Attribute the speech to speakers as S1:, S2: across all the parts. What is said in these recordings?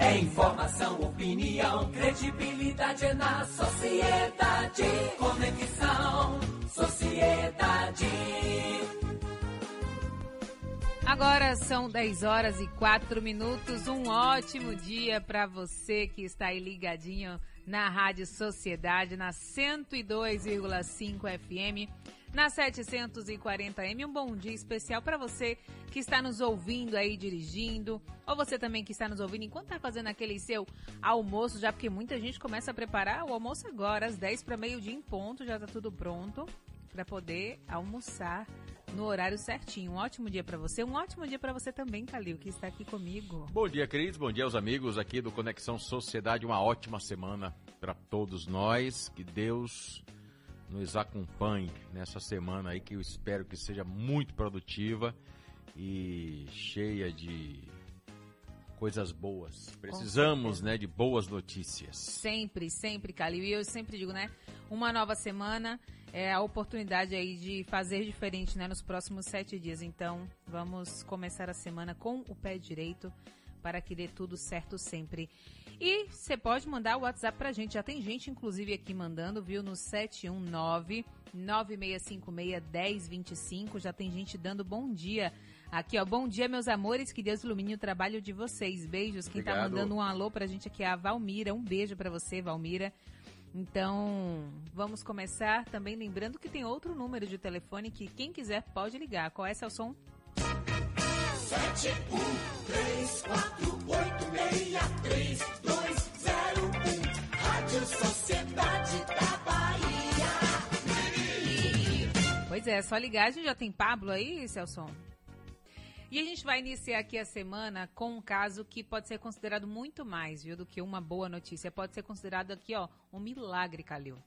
S1: É informação, opinião, credibilidade na sociedade. Conexão, sociedade.
S2: Agora são 10 horas e 4 minutos. Um ótimo dia para você que está aí ligadinho na Rádio Sociedade, na 102,5 FM, na 740M. Um bom dia especial para você que está nos ouvindo aí dirigindo, ou você também que está nos ouvindo enquanto está fazendo aquele seu almoço, já porque muita gente começa a preparar o almoço agora, às 10 para meio-dia em ponto, já está tudo pronto para poder almoçar no horário certinho. Um ótimo dia para você, um ótimo dia para você também, Calil, que está aqui comigo.
S3: Bom dia, queridos, bom dia aos amigos aqui do Conexão Sociedade. Uma ótima semana para todos nós. Que Deus nos acompanhe nessa semana aí que eu espero que seja muito produtiva e cheia de coisas boas. Precisamos, né, de boas notícias.
S2: Sempre, sempre, Calil. E eu sempre digo, né, uma nova semana é a oportunidade aí de fazer diferente, né, nos próximos sete dias. Então, vamos começar a semana com o pé direito para que dê tudo certo sempre. E você pode mandar o WhatsApp pra gente. Já tem gente, inclusive, aqui mandando, viu? No 719 9656 1025. Já tem gente dando bom dia. Aqui, ó. Bom dia, meus amores. Que Deus ilumine o trabalho de vocês. Beijos. Quem tá
S3: Obrigado.
S2: tá mandando um alô pra gente aqui é a Valmira. Um beijo para você, Valmira. Então, vamos começar também lembrando que tem outro número de telefone que quem quiser pode ligar. Qual é, Celson?
S1: 7, 1, 3, 4, 8, 6, 3, 2, 0, 1. Rádio Sociedade da Bahia.
S2: Pois é, só ligar. A gente já tem Pablo aí, Celson? E a gente vai iniciar aqui a semana com um caso que pode ser considerado muito mais, viu, do que uma boa notícia. Pode ser considerado aqui, ó, um milagre, Calil.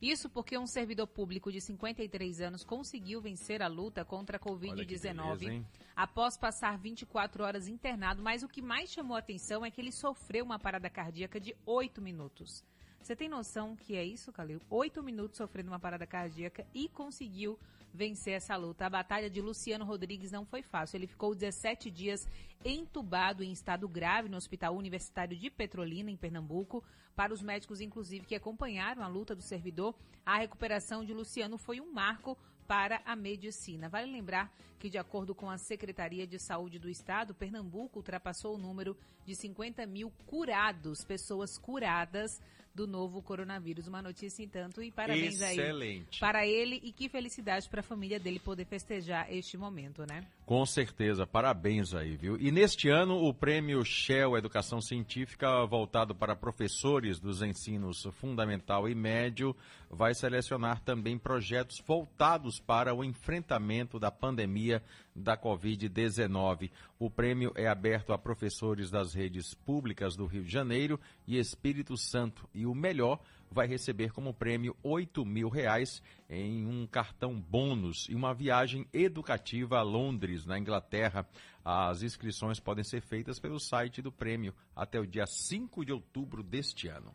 S2: Isso porque um servidor público de 53 anos conseguiu vencer a luta contra a
S3: Olha que beleza,
S2: Covid-19
S3: hein?
S2: após passar 24 horas internado, mas o que mais chamou a atenção é que ele sofreu uma parada cardíaca de 8 minutos. Você tem noção que é isso, Calil? 8 minutos sofrendo uma parada cardíaca e conseguiu vencer essa luta. A batalha de Luciano Rodrigues não foi fácil. Ele ficou 17 dias entubado em estado grave no Hospital Universitário de Petrolina, em Pernambuco. Para os médicos, inclusive, que acompanharam a luta do servidor, a recuperação de Luciano foi um marco para a medicina. Vale lembrar que, de acordo com a Secretaria de Saúde do Estado, Pernambuco ultrapassou o número de 50 mil curados, pessoas curadas do novo coronavírus. Uma notícia, entanto, e parabéns aí
S3: Excelente.
S2: para ele e que felicidade para a família dele poder festejar este momento, né?
S3: Com certeza, parabéns aí, viu? E neste ano, o prêmio Shell Educação Científica, voltado para professores dos ensinos fundamental e médio, vai selecionar também projetos voltados para o enfrentamento da pandemia da Covid-19. O prêmio é aberto a professores das redes públicas do Rio de Janeiro e Espírito Santo. E o melhor vai receber como prêmio 8 mil reais em um cartão bônus e uma viagem educativa a Londres, na Inglaterra. As inscrições podem ser feitas pelo site do prêmio até o dia 5 de outubro deste ano.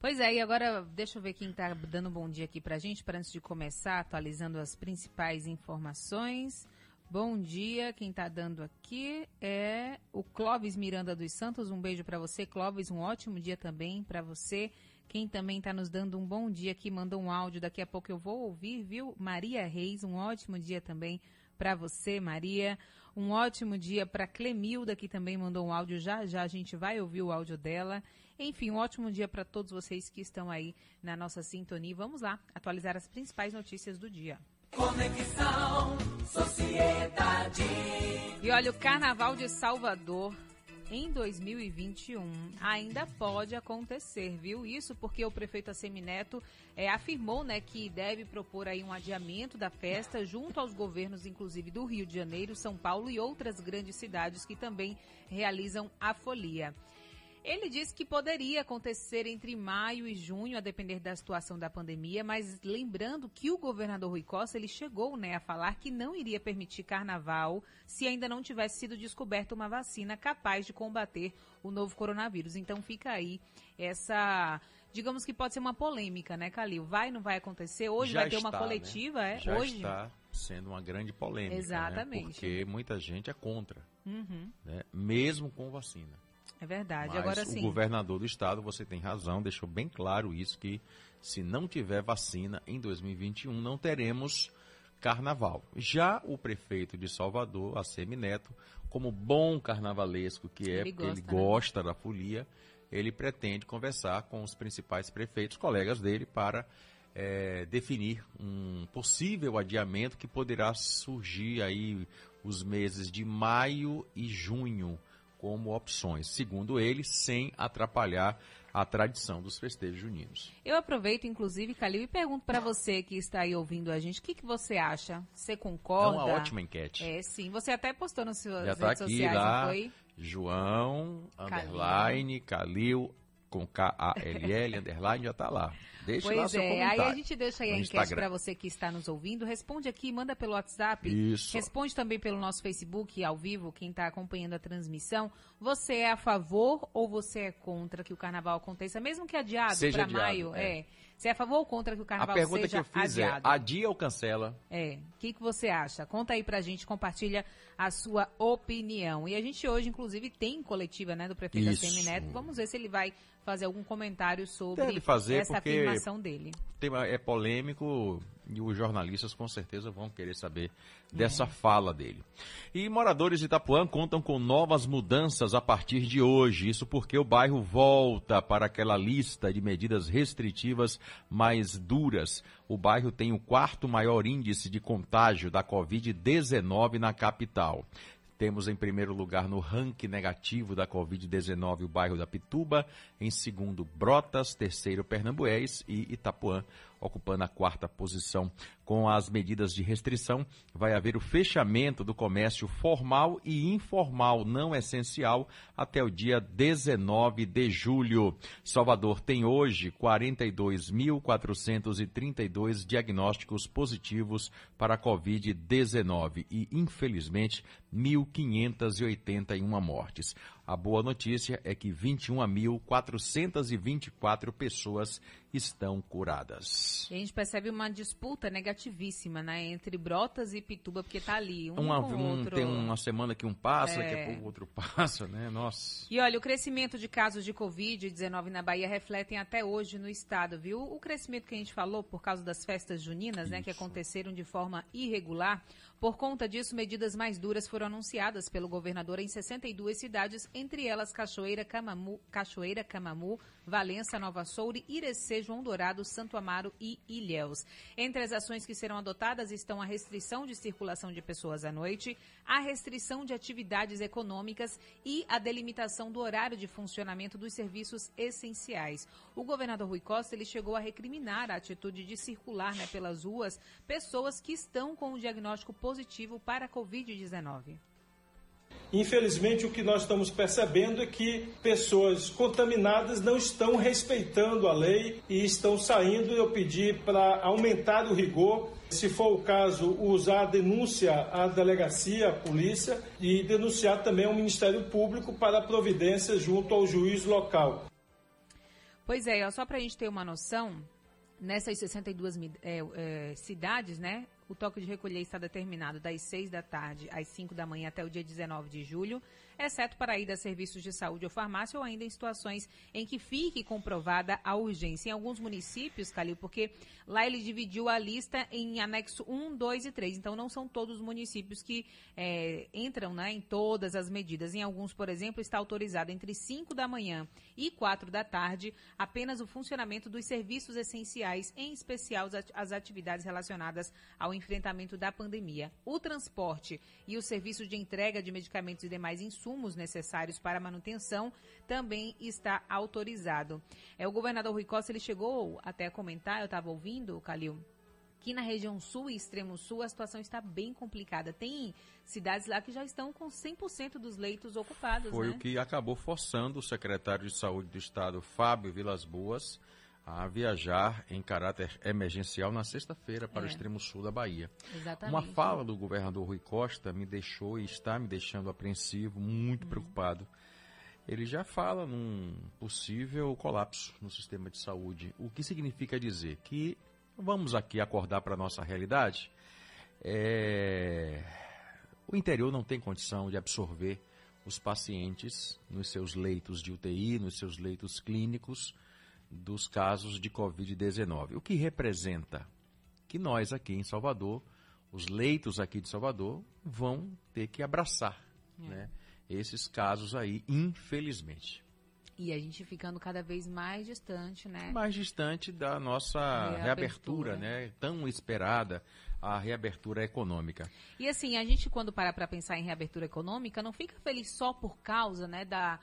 S2: Pois é, e agora deixa eu ver quem está dando bom dia aqui pra gente, para antes de começar, atualizando as principais informações. Bom dia, quem está dando aqui é o Clóvis Miranda dos Santos. Um beijo para você, Clóvis. Um ótimo dia também para você. Quem também está nos dando um bom dia aqui, mandou um áudio, daqui a pouco eu vou ouvir, viu? Maria Reis, um ótimo dia também para você, Maria. Um ótimo dia para Clemilda, que também mandou um áudio. Já já a gente vai ouvir o áudio dela. Enfim, um ótimo dia para todos vocês que estão aí na nossa sintonia. Vamos lá, atualizar as principais notícias do dia.
S1: Conexão Sociedade.
S2: E olha, o Carnaval de Salvador em 2021 ainda pode acontecer, viu? Isso porque o prefeito Assemineto é, afirmou né, que deve propor aí um adiamento da festa junto aos governos, inclusive do Rio de Janeiro, São Paulo e outras grandes cidades que também realizam a folia. Ele disse que poderia acontecer entre maio e junho, a depender da situação da pandemia, mas lembrando que o governador Rui Costa ele chegou né, a falar que não iria permitir carnaval se ainda não tivesse sido descoberta uma vacina capaz de combater o novo coronavírus. Então fica aí essa, digamos que pode ser uma polêmica, né, Calil? Vai, não vai acontecer? Hoje
S3: Já
S2: vai ter uma
S3: está,
S2: coletiva,
S3: né?
S2: é?
S3: Já
S2: Hoje.
S3: está sendo uma grande polêmica. né?
S2: Exatamente.
S3: Porque muita gente é contra,
S2: Uhum.
S3: né? mesmo com vacina.
S2: É verdade.
S3: Mas
S2: Agora
S3: o
S2: sim.
S3: governador do estado, você tem razão, deixou bem claro isso, que se não tiver vacina em 2021, não teremos carnaval. Já o prefeito de Salvador, ACM Neto, como bom carnavalesco que é,
S2: Ele
S3: porque ele
S2: gosta, né?
S3: gosta da folia, ele pretende conversar com os principais prefeitos, colegas dele, para eh, definir um possível adiamento que poderá surgir aí os meses de maio e junho como opções, segundo ele, sem atrapalhar a tradição dos festejos juninos.
S2: Eu aproveito, inclusive, Calil, e pergunto para você que está aí ouvindo a gente, o que, que você acha? Você
S3: É
S2: concorda?
S3: uma ótima enquete.
S2: É, sim. Você até postou nas suas
S3: Já
S2: redes
S3: está aqui
S2: sociais,
S3: lá,
S2: não foi?
S3: João,
S2: Calil.
S3: underline, Calil, com K-A-L-L, underline, já está lá. Deixe lá
S2: Pois
S3: seu
S2: é,
S3: comentário.
S2: aí a gente deixa aí a enquete para você que está nos ouvindo. Responde aqui, manda pelo WhatsApp.
S3: Isso.
S2: Responde também pelo nosso Facebook ao vivo, quem está acompanhando a transmissão. Você é a favor ou você é contra que o carnaval aconteça, mesmo que adiado para maio?
S3: é.
S2: É. Você é a favor ou contra que o
S3: A
S2: carnaval
S3: pergunta que
S2: seja
S3: eu fiz
S2: adiado?
S3: é, adia ou cancela?
S2: É, o que, que você acha? Conta aí pra gente, compartilha a sua opinião. E a gente hoje, inclusive, tem coletiva, né, do prefeito
S3: Isso.
S2: ACM Neto. Vamos ver se ele vai fazer algum comentário sobre
S3: Deve fazer,
S2: essa afirmação dele.
S3: O tema é polêmico e os jornalistas com certeza vão querer saber
S2: É.
S3: dessa fala dele. E moradores de Itapuã contam com novas mudanças a partir de hoje. Isso porque o bairro volta para aquela lista de medidas restritivas mais duras. O bairro tem o quarto maior índice de contágio da Covid-19 na capital. Temos em primeiro lugar no ranking negativo da Covid-19 o bairro da Pituba, em segundo Brotas, terceiro Pernambués e Itapuã ocupando a quarta posição. Com as medidas de restrição, vai haver o fechamento do comércio formal e informal não essencial até o dia 19 de julho. Salvador tem hoje 42.432 diagnósticos positivos para a Covid-19 e, infelizmente, 1.581 mortes. A boa notícia é que 21.424 pessoas estão curadas.
S2: E a gente percebe uma disputa negativíssima, né, entre Brotas e Pituba, porque tá ali, um
S3: Uma-
S2: com
S3: um-
S2: outro.
S3: tem uma semana que um passa, daqui
S2: É.
S3: a pouco o outro passa, né? Nossa.
S2: E olha, o crescimento de casos de Covid-19 na Bahia refletem até hoje no estado, viu? O crescimento que a gente falou por causa das festas juninas, né, que
S3: Isso.
S2: aconteceram de forma irregular. Por conta disso, medidas mais duras foram anunciadas pelo governador em 62 cidades, entre elas Cachoeira, Camamu, Cachoeira, Camamu, Valença, Nova Soure, Irecê, João Dourado, Santo Amaro e Ilhéus. Entre as ações que serão adotadas estão a restrição de circulação de pessoas à noite, a restrição de atividades econômicas e a delimitação do horário de funcionamento dos serviços essenciais. O governador Rui Costa ele chegou a recriminar a atitude de circular né, pelas ruas pessoas que estão com o diagnóstico positivo para a Covid-19.
S4: Infelizmente, o que nós estamos percebendo é que pessoas contaminadas não estão respeitando a lei e estão saindo. Eu pedi para aumentar o rigor. Se for o caso, usar a denúncia à delegacia, à polícia e denunciar também ao Ministério Público para providência junto ao juiz local.
S2: Pois é, só para a gente ter uma noção, nessas 62 mi- é, é, cidades, né, o toque de recolher está determinado das 6 da tarde às 5 da manhã até o dia 19 de julho, exceto para ir a serviços de saúde ou farmácia ou ainda em situações em que fique comprovada a urgência. Em alguns municípios, Calil, porque lá ele dividiu a lista em anexo 1, 2 e 3, então não são todos os municípios que é, entram né, em todas as medidas. Em alguns, por exemplo, está autorizado entre 5 da manhã e 4 da tarde apenas o funcionamento dos serviços essenciais, em especial as ati- as atividades relacionadas ao enfrentamento da pandemia. O transporte e o serviço de entrega de medicamentos e demais insumos necessários para a manutenção também está autorizado. É, o governador Rui Costa ele chegou até a comentar, eu estava ouvindo, Calil, que na região sul e extremo sul a situação está bem complicada. Tem cidades lá que já estão com 100% dos leitos ocupados,
S3: Foi
S2: né?
S3: o que acabou forçando o secretário de Saúde do Estado, Fábio Vilas Boas, a viajar em caráter emergencial na sexta-feira para
S2: É.
S3: o extremo sul da Bahia.
S2: Exatamente.
S3: Uma fala do governador Rui Costa me deixou e está me deixando apreensivo, muito preocupado. Ele já fala num possível colapso no sistema de saúde. O que significa dizer que vamos aqui acordar para a nossa realidade. É, O interior não tem condição de absorver os pacientes nos seus leitos de UTI, nos seus leitos clínicos dos casos de Covid-19. O que representa que nós aqui em Salvador, os leitos aqui de Salvador, vão ter que abraçar é. né, esses casos aí, infelizmente.
S2: E a gente ficando cada vez mais distante, né?
S3: Mais distante da nossa reabertura, reabertura né? Tão esperada a reabertura econômica.
S2: E assim, a gente quando para para pensar em reabertura econômica, não fica feliz só por causa, né, da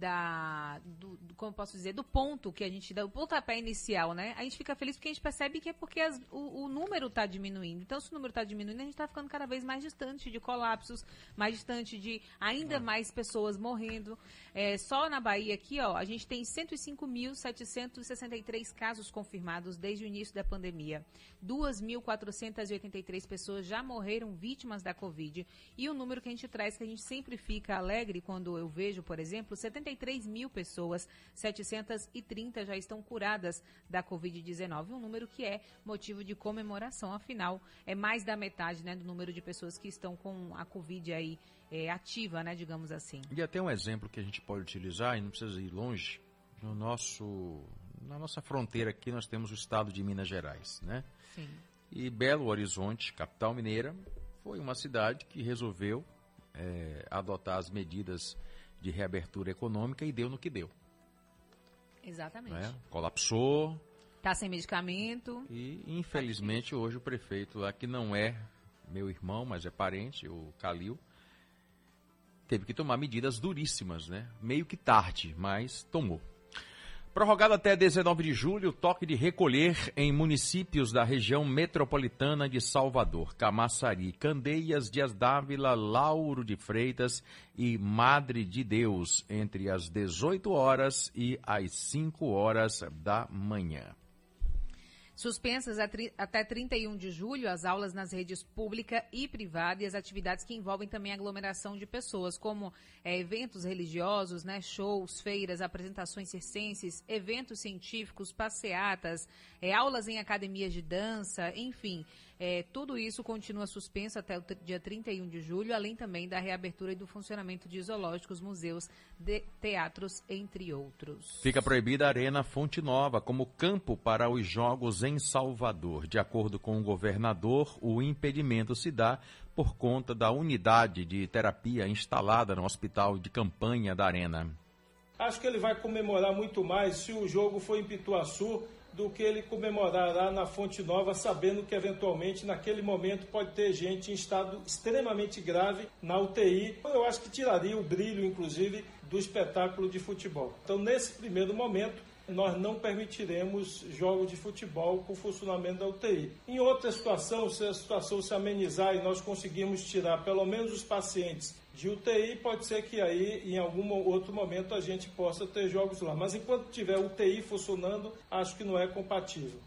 S2: da do, do, como posso dizer do ponto que a gente dá o pontapé inicial né? A gente fica feliz porque a gente percebe que é porque as, o, o, número está diminuindo. Então se o número está diminuindo a gente está ficando cada vez mais distante de colapsos mais distante de ainda é. mais pessoas morrendo é, só na Bahia aqui ó a gente tem 105.763 casos confirmados desde o início da pandemia. 2.483 pessoas já morreram vítimas da covid. E o número que a gente traz que a gente sempre fica alegre quando eu vejo por exemplo 70 53 mil pessoas, 730 já estão curadas da Covid-19, um número que é motivo de comemoração, afinal, é mais da metade né, do número de pessoas que estão com a Covid aí é, ativa, né, digamos assim.
S3: E até um exemplo que a gente pode utilizar, e não precisa ir longe, no nosso, na nossa fronteira aqui nós temos o estado de Minas Gerais, né?
S2: Sim.
S3: E Belo Horizonte, capital mineira, foi uma cidade que resolveu é, adotar as medidas de reabertura econômica e deu no que deu.
S2: Exatamente. Né?
S3: Colapsou.
S2: Está sem medicamento.
S3: E, infelizmente, hoje o prefeito lá, que não é meu irmão, mas é parente, o Calil, teve que tomar medidas duríssimas, né? Meio que tarde, mas tomou. Prorrogado até 19 de julho, toque de recolher em municípios da região metropolitana de Salvador, Camaçari, Candeias, Dias Dávila, Lauro de Freitas e Madre de Deus, entre as 18 horas e as 5 horas da manhã.
S2: Suspensas até 31 de julho as aulas nas redes pública e privada e as atividades que envolvem também aglomeração de pessoas, como é, eventos religiosos, né, shows, feiras, apresentações circenses, eventos científicos, passeatas, é, aulas em academias de dança, enfim. É, tudo isso continua suspenso até o dia 31 de julho, além também da reabertura e do funcionamento de zoológicos, museus, de teatros, entre outros.
S3: Fica proibida a Arena Fonte Nova como campo para os jogos em Salvador. De acordo com o governador, o impedimento se dá por conta da unidade de terapia instalada no hospital de campanha da Arena.
S4: Acho que ele vai comemorar muito mais se o jogo for em Pituaçu do que ele comemorará na Fonte Nova, sabendo que eventualmente naquele momento pode ter gente em estado extremamente grave na UTI. Eu acho que tiraria o brilho, inclusive, do espetáculo de futebol. Então, nesse primeiro momento, nós não permitiremos jogos de futebol com funcionamento da UTI. Em outra situação, se a situação se amenizar e nós conseguirmos tirar pelo menos os pacientes de UTI, pode ser que aí em algum outro momento a gente possa ter jogos lá. Mas enquanto tiver UTI funcionando, acho que não é compatível.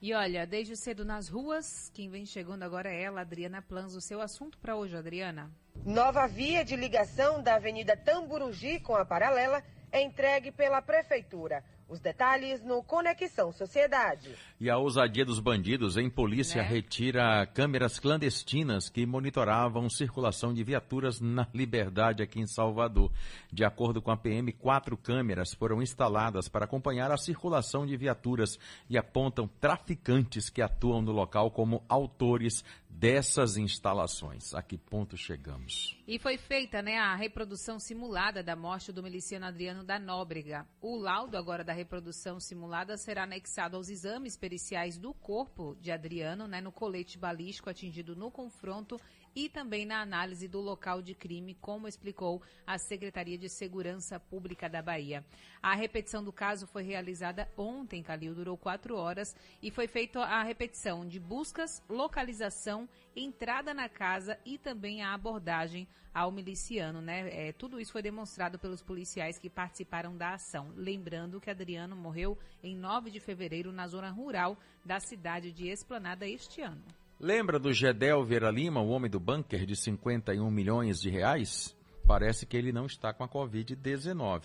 S2: E olha, desde cedo nas ruas, quem vem chegando agora é ela, Adriana Plans. O seu assunto para hoje, Adriana?
S5: Nova via de ligação da Avenida Tamburugi com a Paralela é entregue pela Prefeitura. Os detalhes no Conexão Sociedade.
S3: E a ousadia dos bandidos em polícia né? retira câmeras clandestinas que monitoravam circulação de viaturas na Liberdade aqui em Salvador. De acordo com a PM, quatro câmeras foram instaladas para acompanhar a circulação de viaturas e apontam traficantes que atuam no local como autores dessas instalações. A que ponto chegamos?
S2: E foi feita né, a reprodução simulada da morte do miliciano Adriano da Nóbrega. O laudo agora da reprodução simulada será anexado aos exames periciais do corpo de Adriano, né, no colete balístico atingido no confronto e também na análise do local de crime, como explicou a Secretaria de Segurança Pública da Bahia. A repetição do caso foi realizada ontem, Calil, durou quatro horas e foi feita a repetição de buscas, localização, entrada na casa e também a abordagem ao miliciano, né? É, tudo isso foi demonstrado pelos policiais que participaram da ação. Lembrando que Adriano morreu em 9 de fevereiro na zona rural da cidade de Esplanada este ano.
S3: Lembra do Gedel Vera Lima, o homem do bunker de 51 milhões de reais? Parece que ele não está com a Covid-19.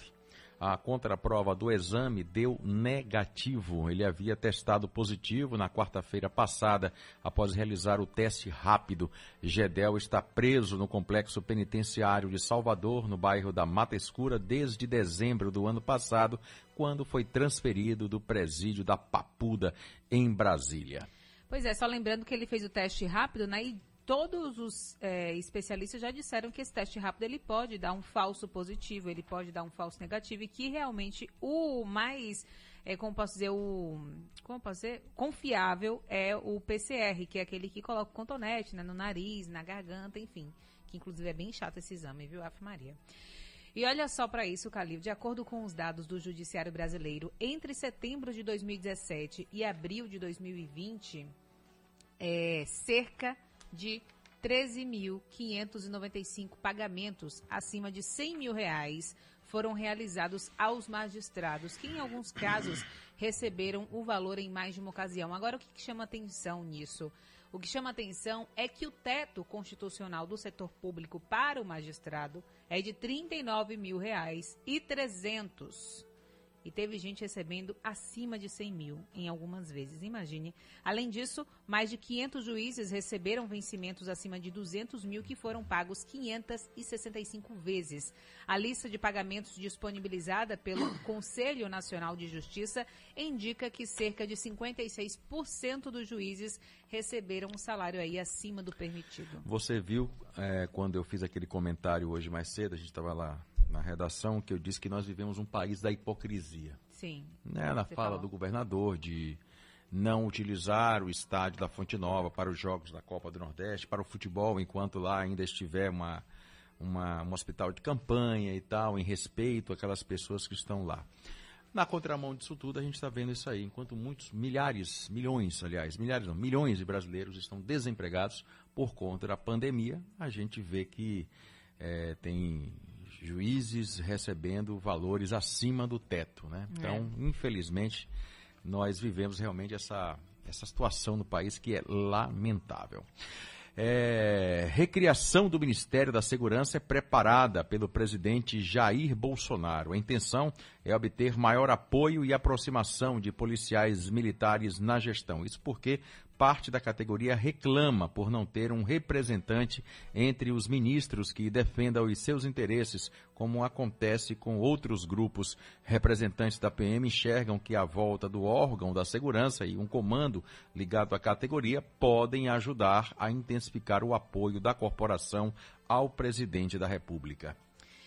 S3: a contraprova do exame deu negativo. Ele havia testado positivo na quarta-feira passada após realizar o teste rápido. Gedel está preso no complexo penitenciário de Salvador, no bairro da Mata Escura, desde dezembro do ano passado, quando foi transferido do presídio da Papuda, em Brasília.
S2: Pois é, só lembrando que ele fez o teste rápido, né? E todos os é, especialistas já disseram que esse teste rápido ele pode dar um falso positivo, ele pode dar um falso negativo e que realmente o mais, é, como posso dizer, o como posso dizer, confiável é o PCR, que é aquele que coloca o contonete né, no nariz, na garganta, enfim, que inclusive é bem chato esse exame, viu, Ave Maria. E olha só para isso, Calil, de acordo com os dados do Judiciário Brasileiro, entre setembro de 2017 e abril de 2020, é, cerca de 13.595 pagamentos acima de 100 mil reais foram realizados aos magistrados, que em alguns casos receberam o valor em mais de uma ocasião. Agora, o que, que chama atenção nisso? O que chama atenção é que o teto constitucional do setor público para o magistrado é de 39 mil reais e 300 teve gente recebendo acima de 100 mil em algumas vezes. Imagine. Além disso, mais de 500 juízes receberam vencimentos acima de 200 mil que foram pagos 565 vezes. A lista de pagamentos disponibilizada pelo Conselho Nacional de Justiça indica que cerca de 56% dos juízes receberam um salário aí acima do permitido.
S3: Você viu é, quando eu fiz aquele comentário hoje mais cedo, a gente estava lá na redação que eu disse que nós vivemos um país da hipocrisia.
S2: Sim.
S3: Né? Na fala falou. do governador de não utilizar o estádio da Fonte Nova para os jogos da Copa do Nordeste, para o futebol, enquanto lá ainda estiver uma, uma, um hospital de campanha e tal, em respeito àquelas pessoas que estão lá. Na contramão disso tudo, a gente está vendo isso aí. Enquanto muitos, milhares, milhões, aliás, milhares não, milhões de brasileiros estão desempregados por conta da pandemia, a gente vê que é, tem juízes recebendo valores acima do teto, né? É. Então, é. infelizmente, nós vivemos realmente essa, essa situação no país que é lamentável. É, recriação do Ministério da Segurança é preparada pelo presidente Jair Bolsonaro. A intenção é obter maior apoio e aproximação de policiais militares na gestão. Isso porque parte da categoria reclama por não ter um representante entre os ministros que defenda os seus interesses, como acontece com outros grupos. Representantes da PM enxergam que a volta do órgão da segurança e um comando ligado à categoria podem ajudar a intensificar o apoio da corporação ao presidente da República.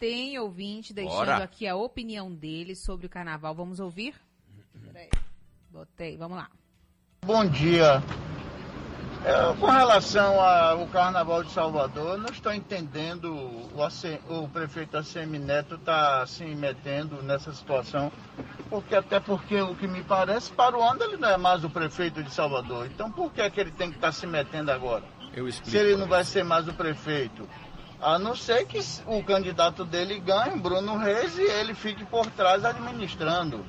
S2: Tem ouvinte deixando Bora. aqui a opinião dele sobre o carnaval. Vamos ouvir? Peraí. Botei, vamos lá.
S6: Bom dia. É, com relação ao Carnaval de Salvador, não estou entendendo o, o prefeito Assemineto está se metendo nessa situação, porque até porque o que me parece, para o ano ele não é mais o prefeito de Salvador. Então por que, é que ele tem que estar tá se metendo agora? Se ele não vai ser mais o prefeito. A não ser que o candidato dele ganhe, Bruno Reis, e ele fique por trás administrando.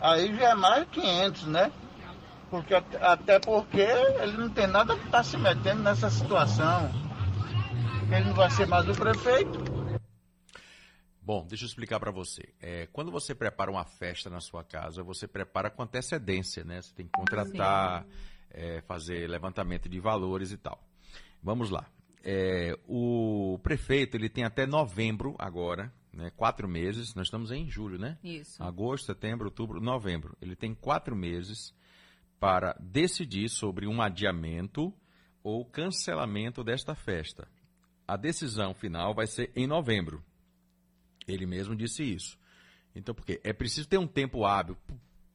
S6: Aí já é mais 500, né? Porque, até porque ele não tem nada que estar tá se metendo nessa situação. Ele não vai ser mais o prefeito.
S3: Bom, deixa eu explicar para você. É, quando você prepara uma festa na sua casa, você prepara com antecedência, né? Você tem que contratar, é, fazer levantamento de valores e tal. Vamos lá. É, o prefeito ele tem até novembro agora, né, quatro meses. Nós estamos em julho, né?
S2: Isso.
S3: Agosto, setembro, outubro, novembro. Ele tem quatro meses para decidir sobre um adiamento ou cancelamento desta festa. A decisão final vai ser em novembro. Ele mesmo disse isso. Então, porque é preciso ter um tempo hábil,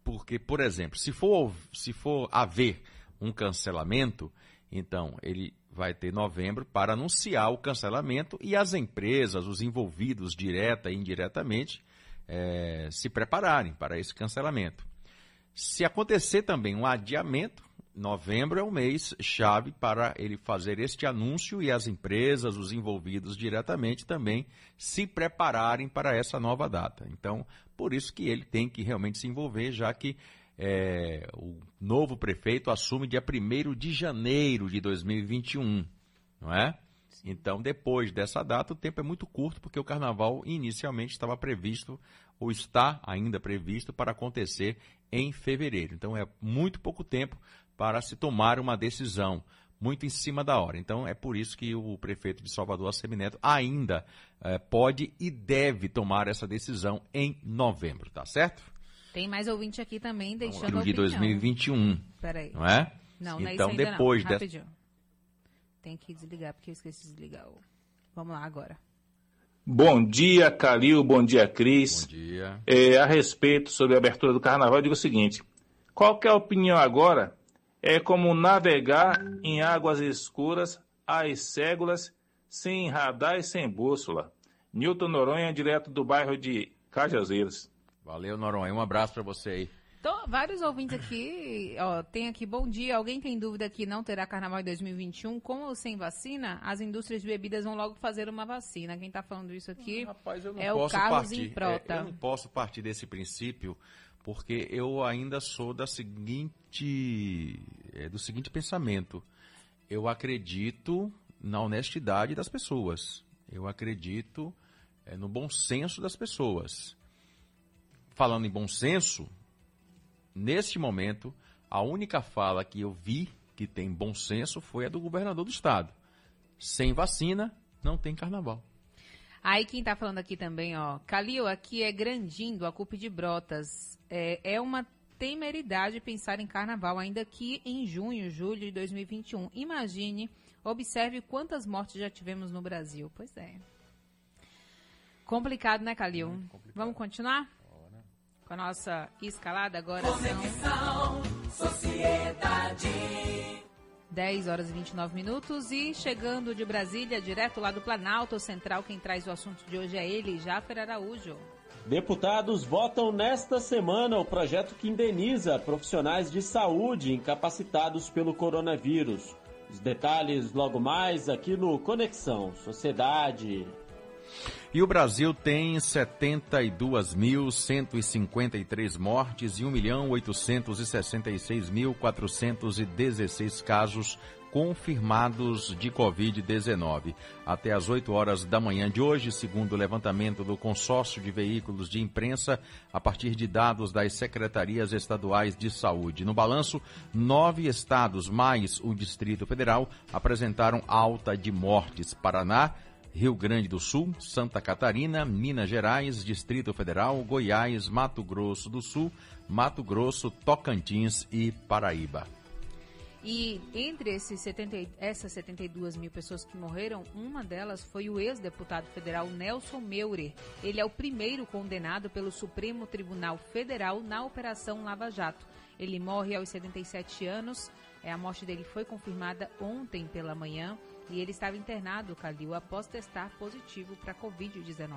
S3: porque, por exemplo, se for, se for haver um cancelamento, então ele vai ter novembro para anunciar o cancelamento e as empresas, os envolvidos direta e indiretamente, é, se prepararem para esse cancelamento. Se acontecer também um adiamento, novembro é o mês chave para ele fazer este anúncio e as empresas, os envolvidos diretamente também se prepararem para essa nova data. Então, por isso que ele tem que realmente se envolver, já que é, o novo prefeito assume dia 1 de janeiro de 2021, não é? Então, depois dessa data, o tempo é muito curto, porque o carnaval inicialmente estava previsto, ou está ainda previsto, para acontecer em fevereiro. Então, é muito pouco tempo para se tomar uma decisão, muito em cima da hora. Então, é por isso que o prefeito de Salvador, Assemineto, ainda eh, pode e deve tomar essa decisão em novembro, tá certo?
S2: Tem mais ouvinte aqui também deixando
S3: Ano de
S2: opinião.
S3: 2021,
S2: Peraí.
S3: não é?
S2: Não, não é isso
S3: então,
S2: ainda
S3: depois
S2: não.
S3: dessa.
S2: Tem que desligar, porque eu esqueci de desligar. o- Vamos lá agora.
S7: Bom dia, Calil. Bom dia, Cris.
S3: Bom dia.
S7: É, a respeito sobre a abertura do carnaval, eu digo o seguinte: qual que é opinião agora? É como navegar em águas escuras, às cégulas, sem radar e sem bússola. Newton Noronha, direto do bairro de Cajazeiras.
S3: Valeu, Noronha. Um abraço para você aí.
S2: Então, vários ouvintes aqui, ó, tem aqui, bom dia, alguém tem dúvida que não terá carnaval em 2021? Com ou sem vacina, as indústrias de bebidas vão logo fazer uma vacina. Quem tá falando isso aqui
S3: Rapaz, eu não
S2: é o Carlos
S3: partir.
S2: Improta.
S3: é, eu não posso partir desse princípio, porque eu ainda sou da seguinte, é, do seguinte pensamento. Eu acredito na honestidade das pessoas. Eu acredito é, no bom senso das pessoas. Falando em bom senso, neste momento, a única fala que eu vi que tem bom senso foi a do governador do estado. Sem vacina, não tem carnaval.
S2: Aí quem tá falando aqui também, ó, Calil, aqui é Grandindo, a CUP de Brotas. É, é uma temeridade pensar em carnaval, ainda que em junho, julho de 2021. Imagine, observe quantas mortes já tivemos no Brasil. Pois é. Complicado, né, Calil? Vamos continuar? Com a nossa escalada agora são
S1: Conexão Sociedade.
S2: 10 horas e 29 minutos e chegando de Brasília, direto lá do Planalto Central, quem traz o assunto de hoje é ele, Jáfer Araújo.
S8: Deputados votam nesta semana o projeto que indeniza profissionais de saúde incapacitados pelo coronavírus. Os detalhes logo mais aqui no Conexão Sociedade.
S3: E o Brasil tem 72.153 mortes e 1.866.416 casos confirmados de Covid-19. Até às 8 horas da manhã de hoje, segundo o levantamento do consórcio de veículos de imprensa, a partir de dados das secretarias estaduais de saúde. No balanço, nove estados mais o Distrito Federal apresentaram alta de mortes. Paraná, Rio Grande do Sul, Santa Catarina, Minas Gerais, Distrito Federal, Goiás, Mato Grosso do Sul, Mato Grosso, Tocantins e Paraíba.
S2: E entre esses 70, essas 72 mil pessoas que morreram, uma delas foi o ex-deputado federal Nelson Meurer. Ele é o primeiro condenado pelo Supremo Tribunal Federal na Operação Lava Jato. Ele morre aos 77 anos. É, a morte dele foi confirmada ontem pela manhã. E ele estava internado, Calil, após testar positivo para Covid-19.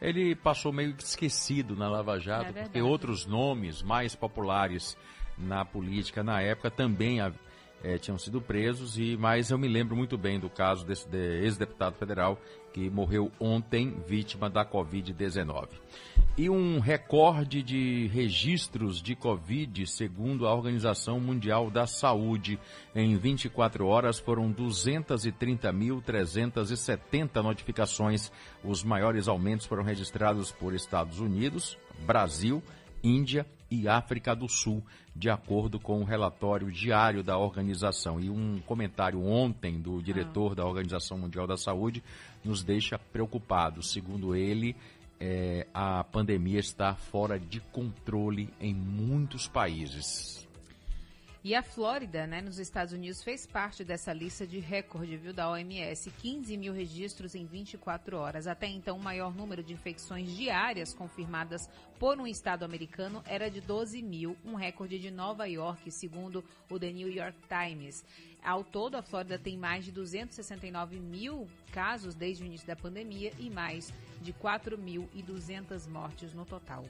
S3: Ele passou meio esquecido na Lava Jato,
S2: É
S3: porque outros nomes mais populares na política na época também eh, tinham sido presos, e mas eu me lembro muito bem do caso desse de- ex-deputado federal que morreu ontem vítima da Covid-19. E um recorde de registros de Covid, segundo a Organização Mundial da Saúde. Em 24 horas foram 230.370 notificações. Os maiores aumentos foram registrados por Estados Unidos, Brasil, Índia e África do Sul, de acordo com o relatório diário da organização. E um comentário ontem do diretor da Organização Mundial da Saúde nos deixa preocupados. Segundo ele, eh, a pandemia está fora de controle em muitos países.
S2: E a Flórida, né, nos Estados Unidos, fez parte dessa lista de recorde, viu, da OMS. 15 mil registros em 24 horas. Até então, o maior número de infecções diárias confirmadas por um estado americano era de 12 mil, um recorde de Nova York, segundo o The New York Times. Ao todo, a Flórida tem mais de 269 mil casos desde o início da pandemia e mais de 4.200 mortes no total.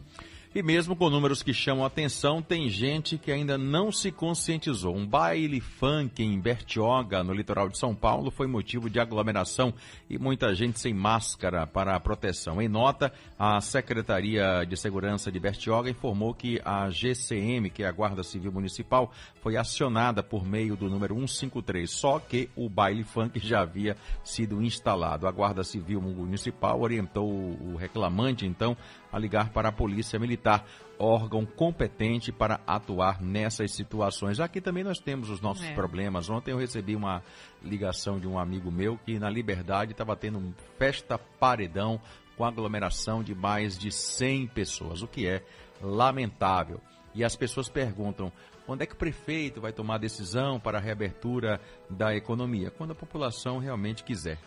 S3: E mesmo com números que chamam atenção, tem gente que ainda não se conscientizou. Um baile funk em Bertioga, no litoral de São Paulo, foi motivo de aglomeração e muita gente sem máscara para a proteção. Em nota, a Secretaria de Segurança de Bertioga informou que a GCM, que é a Guarda Civil Municipal, foi acionada por meio do número 153, só que o baile funk já havia sido instalado. A Guarda Civil Municipal orientou o reclamante, então, a ligar para a Polícia Militar, órgão competente para atuar nessas situações. Aqui também nós temos os nossos
S2: É.
S3: problemas. Ontem eu recebi uma ligação de um amigo meu que na Liberdade estava tendo um festa paredão com aglomeração de mais de 100 pessoas, o que é lamentável. E as pessoas perguntam: quando é que o prefeito vai tomar decisão para a reabertura da economia? Quando a população realmente quiser.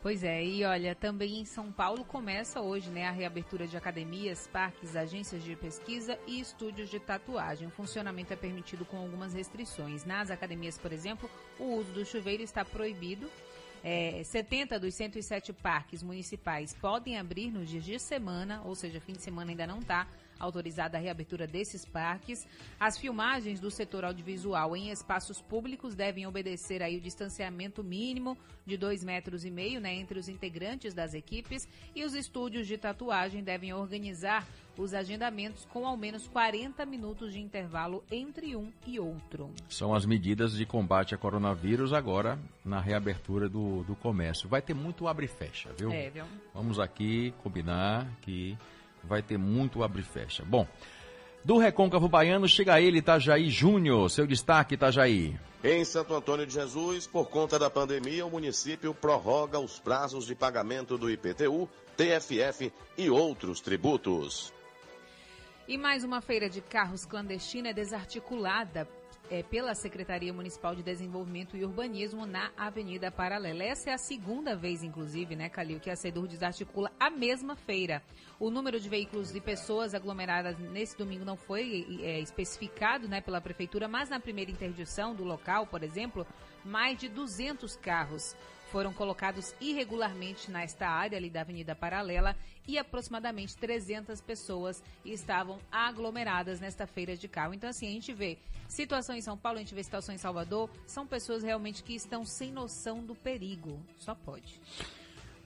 S2: Pois é, e olha, também em São Paulo começa hoje né, a reabertura de academias, parques, agências de pesquisa e estúdios de tatuagem. O funcionamento é permitido com algumas restrições. Nas academias, por exemplo, o uso do chuveiro está proibido. É, 70 dos 107 parques municipais podem abrir nos dias de semana, ou seja, fim de semana ainda não está autorizada a reabertura desses parques. As filmagens do setor audiovisual em espaços públicos devem obedecer aí o distanciamento mínimo de dois metros e meio né, entre os integrantes das equipes e os estúdios de tatuagem devem organizar os agendamentos com ao menos 40 minutos de intervalo entre um e outro.
S3: São as medidas de combate a coronavírus agora na reabertura do, do comércio. Vai ter muito abre e fecha, viu?
S2: É, viu?
S3: Vamos aqui combinar que vai ter muito abre e fecha. Bom, do Recôncavo Baiano chega ele, Itajaí Júnior. Seu destaque, Itajaí.
S9: Em Santo Antônio de Jesus, por conta da pandemia, o município prorroga os prazos de pagamento do IPTU, TFF e outros tributos.
S2: E mais uma feira de carros clandestina é desarticulada é, pela Secretaria Municipal de Desenvolvimento e Urbanismo na Avenida Paralela. Essa é a segunda vez, inclusive, né, Calil, que a SEDUR desarticula a mesma feira. O número de veículos e pessoas aglomeradas nesse domingo não foi é, especificado né, pela Prefeitura, mas na primeira interdição do local, por exemplo, mais de 200 carros foram colocados irregularmente nesta área ali da Avenida Paralela e aproximadamente 300 pessoas estavam aglomeradas nesta feira de carro. Então, assim, a gente vê situação em São Paulo, a gente vê situação em Salvador, são pessoas realmente que estão sem noção do perigo. Só pode.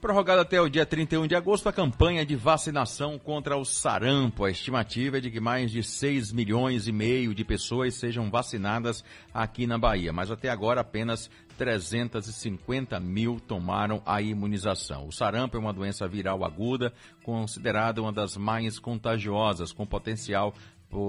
S3: Prorrogada até o dia 31 de agosto a campanha de vacinação contra o sarampo. A estimativa é de que mais de 6 milhões e meio de pessoas sejam vacinadas aqui na Bahia, mas até agora apenas 350 mil tomaram a imunização. O sarampo é uma doença viral aguda, considerada uma das mais contagiosas, com potencial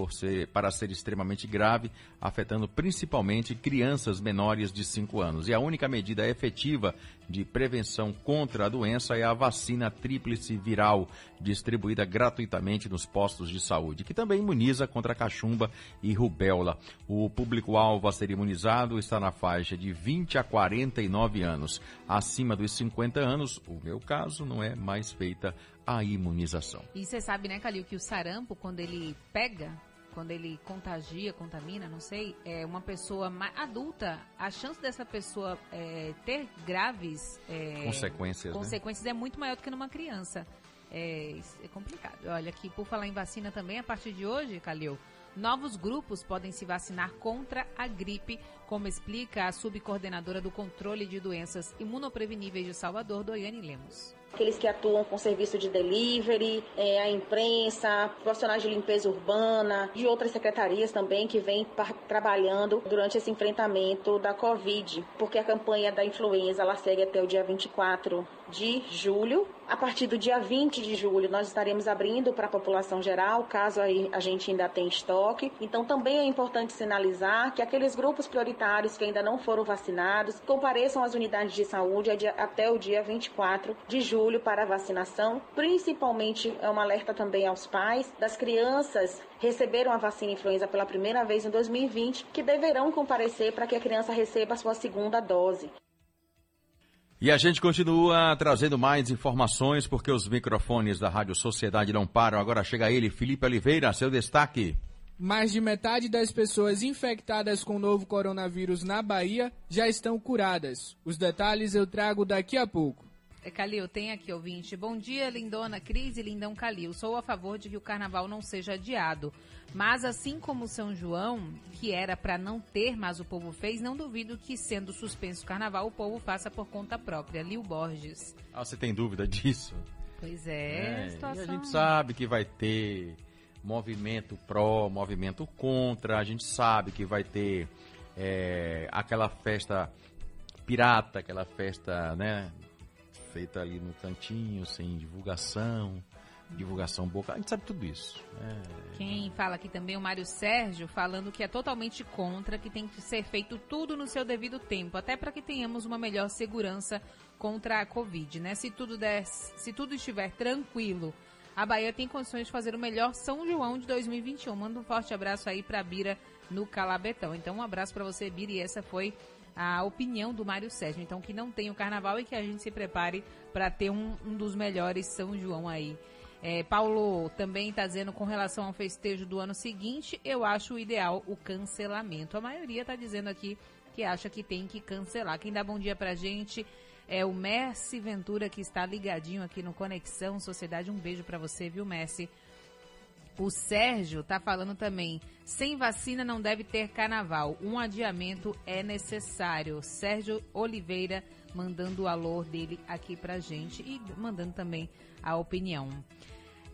S3: ser, para ser extremamente grave, afetando principalmente crianças menores de 5 anos. E a única medida efetiva de prevenção contra a doença é a vacina tríplice viral, distribuída gratuitamente nos postos de saúde, que também imuniza contra cachumba e rubéola. O público-alvo a ser imunizado está na faixa de 20 a 49 anos. Acima dos 50 anos, o meu caso, não é mais feita a imunização.
S2: E você sabe, né, Calil, que o sarampo, quando ele pega, quando ele contagia, contamina, não sei, é uma pessoa adulta, a chance dessa pessoa é, ter graves é,
S3: Consequências, né?
S2: consequências é muito maior do que numa criança. É, é complicado. Olha, aqui por falar em vacina também, a partir de hoje, Calil, novos grupos podem se vacinar contra a gripe, como explica a subcoordenadora do controle de doenças imunopreveníveis de Salvador, Doiane Lemos
S10: aqueles que atuam com serviço de delivery, é, a imprensa, profissionais de limpeza urbana, de outras secretarias também que vêm trabalhando durante esse enfrentamento da Covid, porque a campanha da influenza ela segue até o dia 24 de julho. A partir do dia 20 de julho, nós estaremos abrindo para a população geral, caso a gente ainda tenha estoque. Então, também é importante sinalizar que aqueles grupos prioritários que ainda não foram vacinados compareçam às unidades de saúde até o dia 24 de julho para a vacinação. Principalmente, é um alerta também aos pais das crianças receberam a vacina influenza pela primeira vez em 2020, que deverão comparecer para que a criança receba a sua segunda dose.
S3: E a gente continua trazendo mais informações porque os microfones da Rádio Sociedade não param. Agora chega ele, Felipe Oliveira, seu destaque.
S11: Mais de metade das pessoas infectadas com o novo coronavírus na Bahia já estão curadas. Os detalhes eu trago daqui a pouco.
S2: É, Calil, tem aqui ouvinte. Bom dia, lindona Cris e lindão Calil. Sou a favor de que o carnaval não seja adiado. Mas assim como São João, que era para não ter, mas o povo fez, não duvido que sendo suspenso o carnaval, o povo faça por conta própria. Lil Borges.
S3: Ah, você tem dúvida disso?
S2: Pois é,
S3: É,
S2: situação.
S3: E a gente sabe que vai ter movimento pró, movimento contra, a gente sabe que vai ter é, aquela festa pirata, aquela festa, né, feita ali no cantinho, sem divulgação, divulgação boca, a gente sabe tudo isso. né?
S2: Quem fala aqui também é o Mário Sérgio, falando que é totalmente contra, que tem que ser feito tudo no seu devido tempo, até para que tenhamos uma melhor segurança contra a Covid, né? Se tudo der, se tudo estiver tranquilo, a Bahia tem condições de fazer o melhor São João de 2021. Manda um forte abraço aí para Bira no Calabetão. Então, um abraço para você, Bira, e essa foi a opinião do Mário Sérgio. Então, que não tem o carnaval e que a gente se prepare para ter um, um dos melhores São João aí. É, Paulo também está dizendo com relação ao festejo do ano seguinte, eu acho o ideal o cancelamento. A maioria está dizendo aqui que acha que tem que cancelar. Quem dá bom dia pra gente é o Messi Ventura, que está ligadinho aqui no Conexão Sociedade. Um beijo para você, viu, Messi? O Sérgio tá falando também, sem vacina não deve ter carnaval. Um adiamento é necessário. Sérgio Oliveira mandando o alô dele aqui pra gente e mandando também a opinião.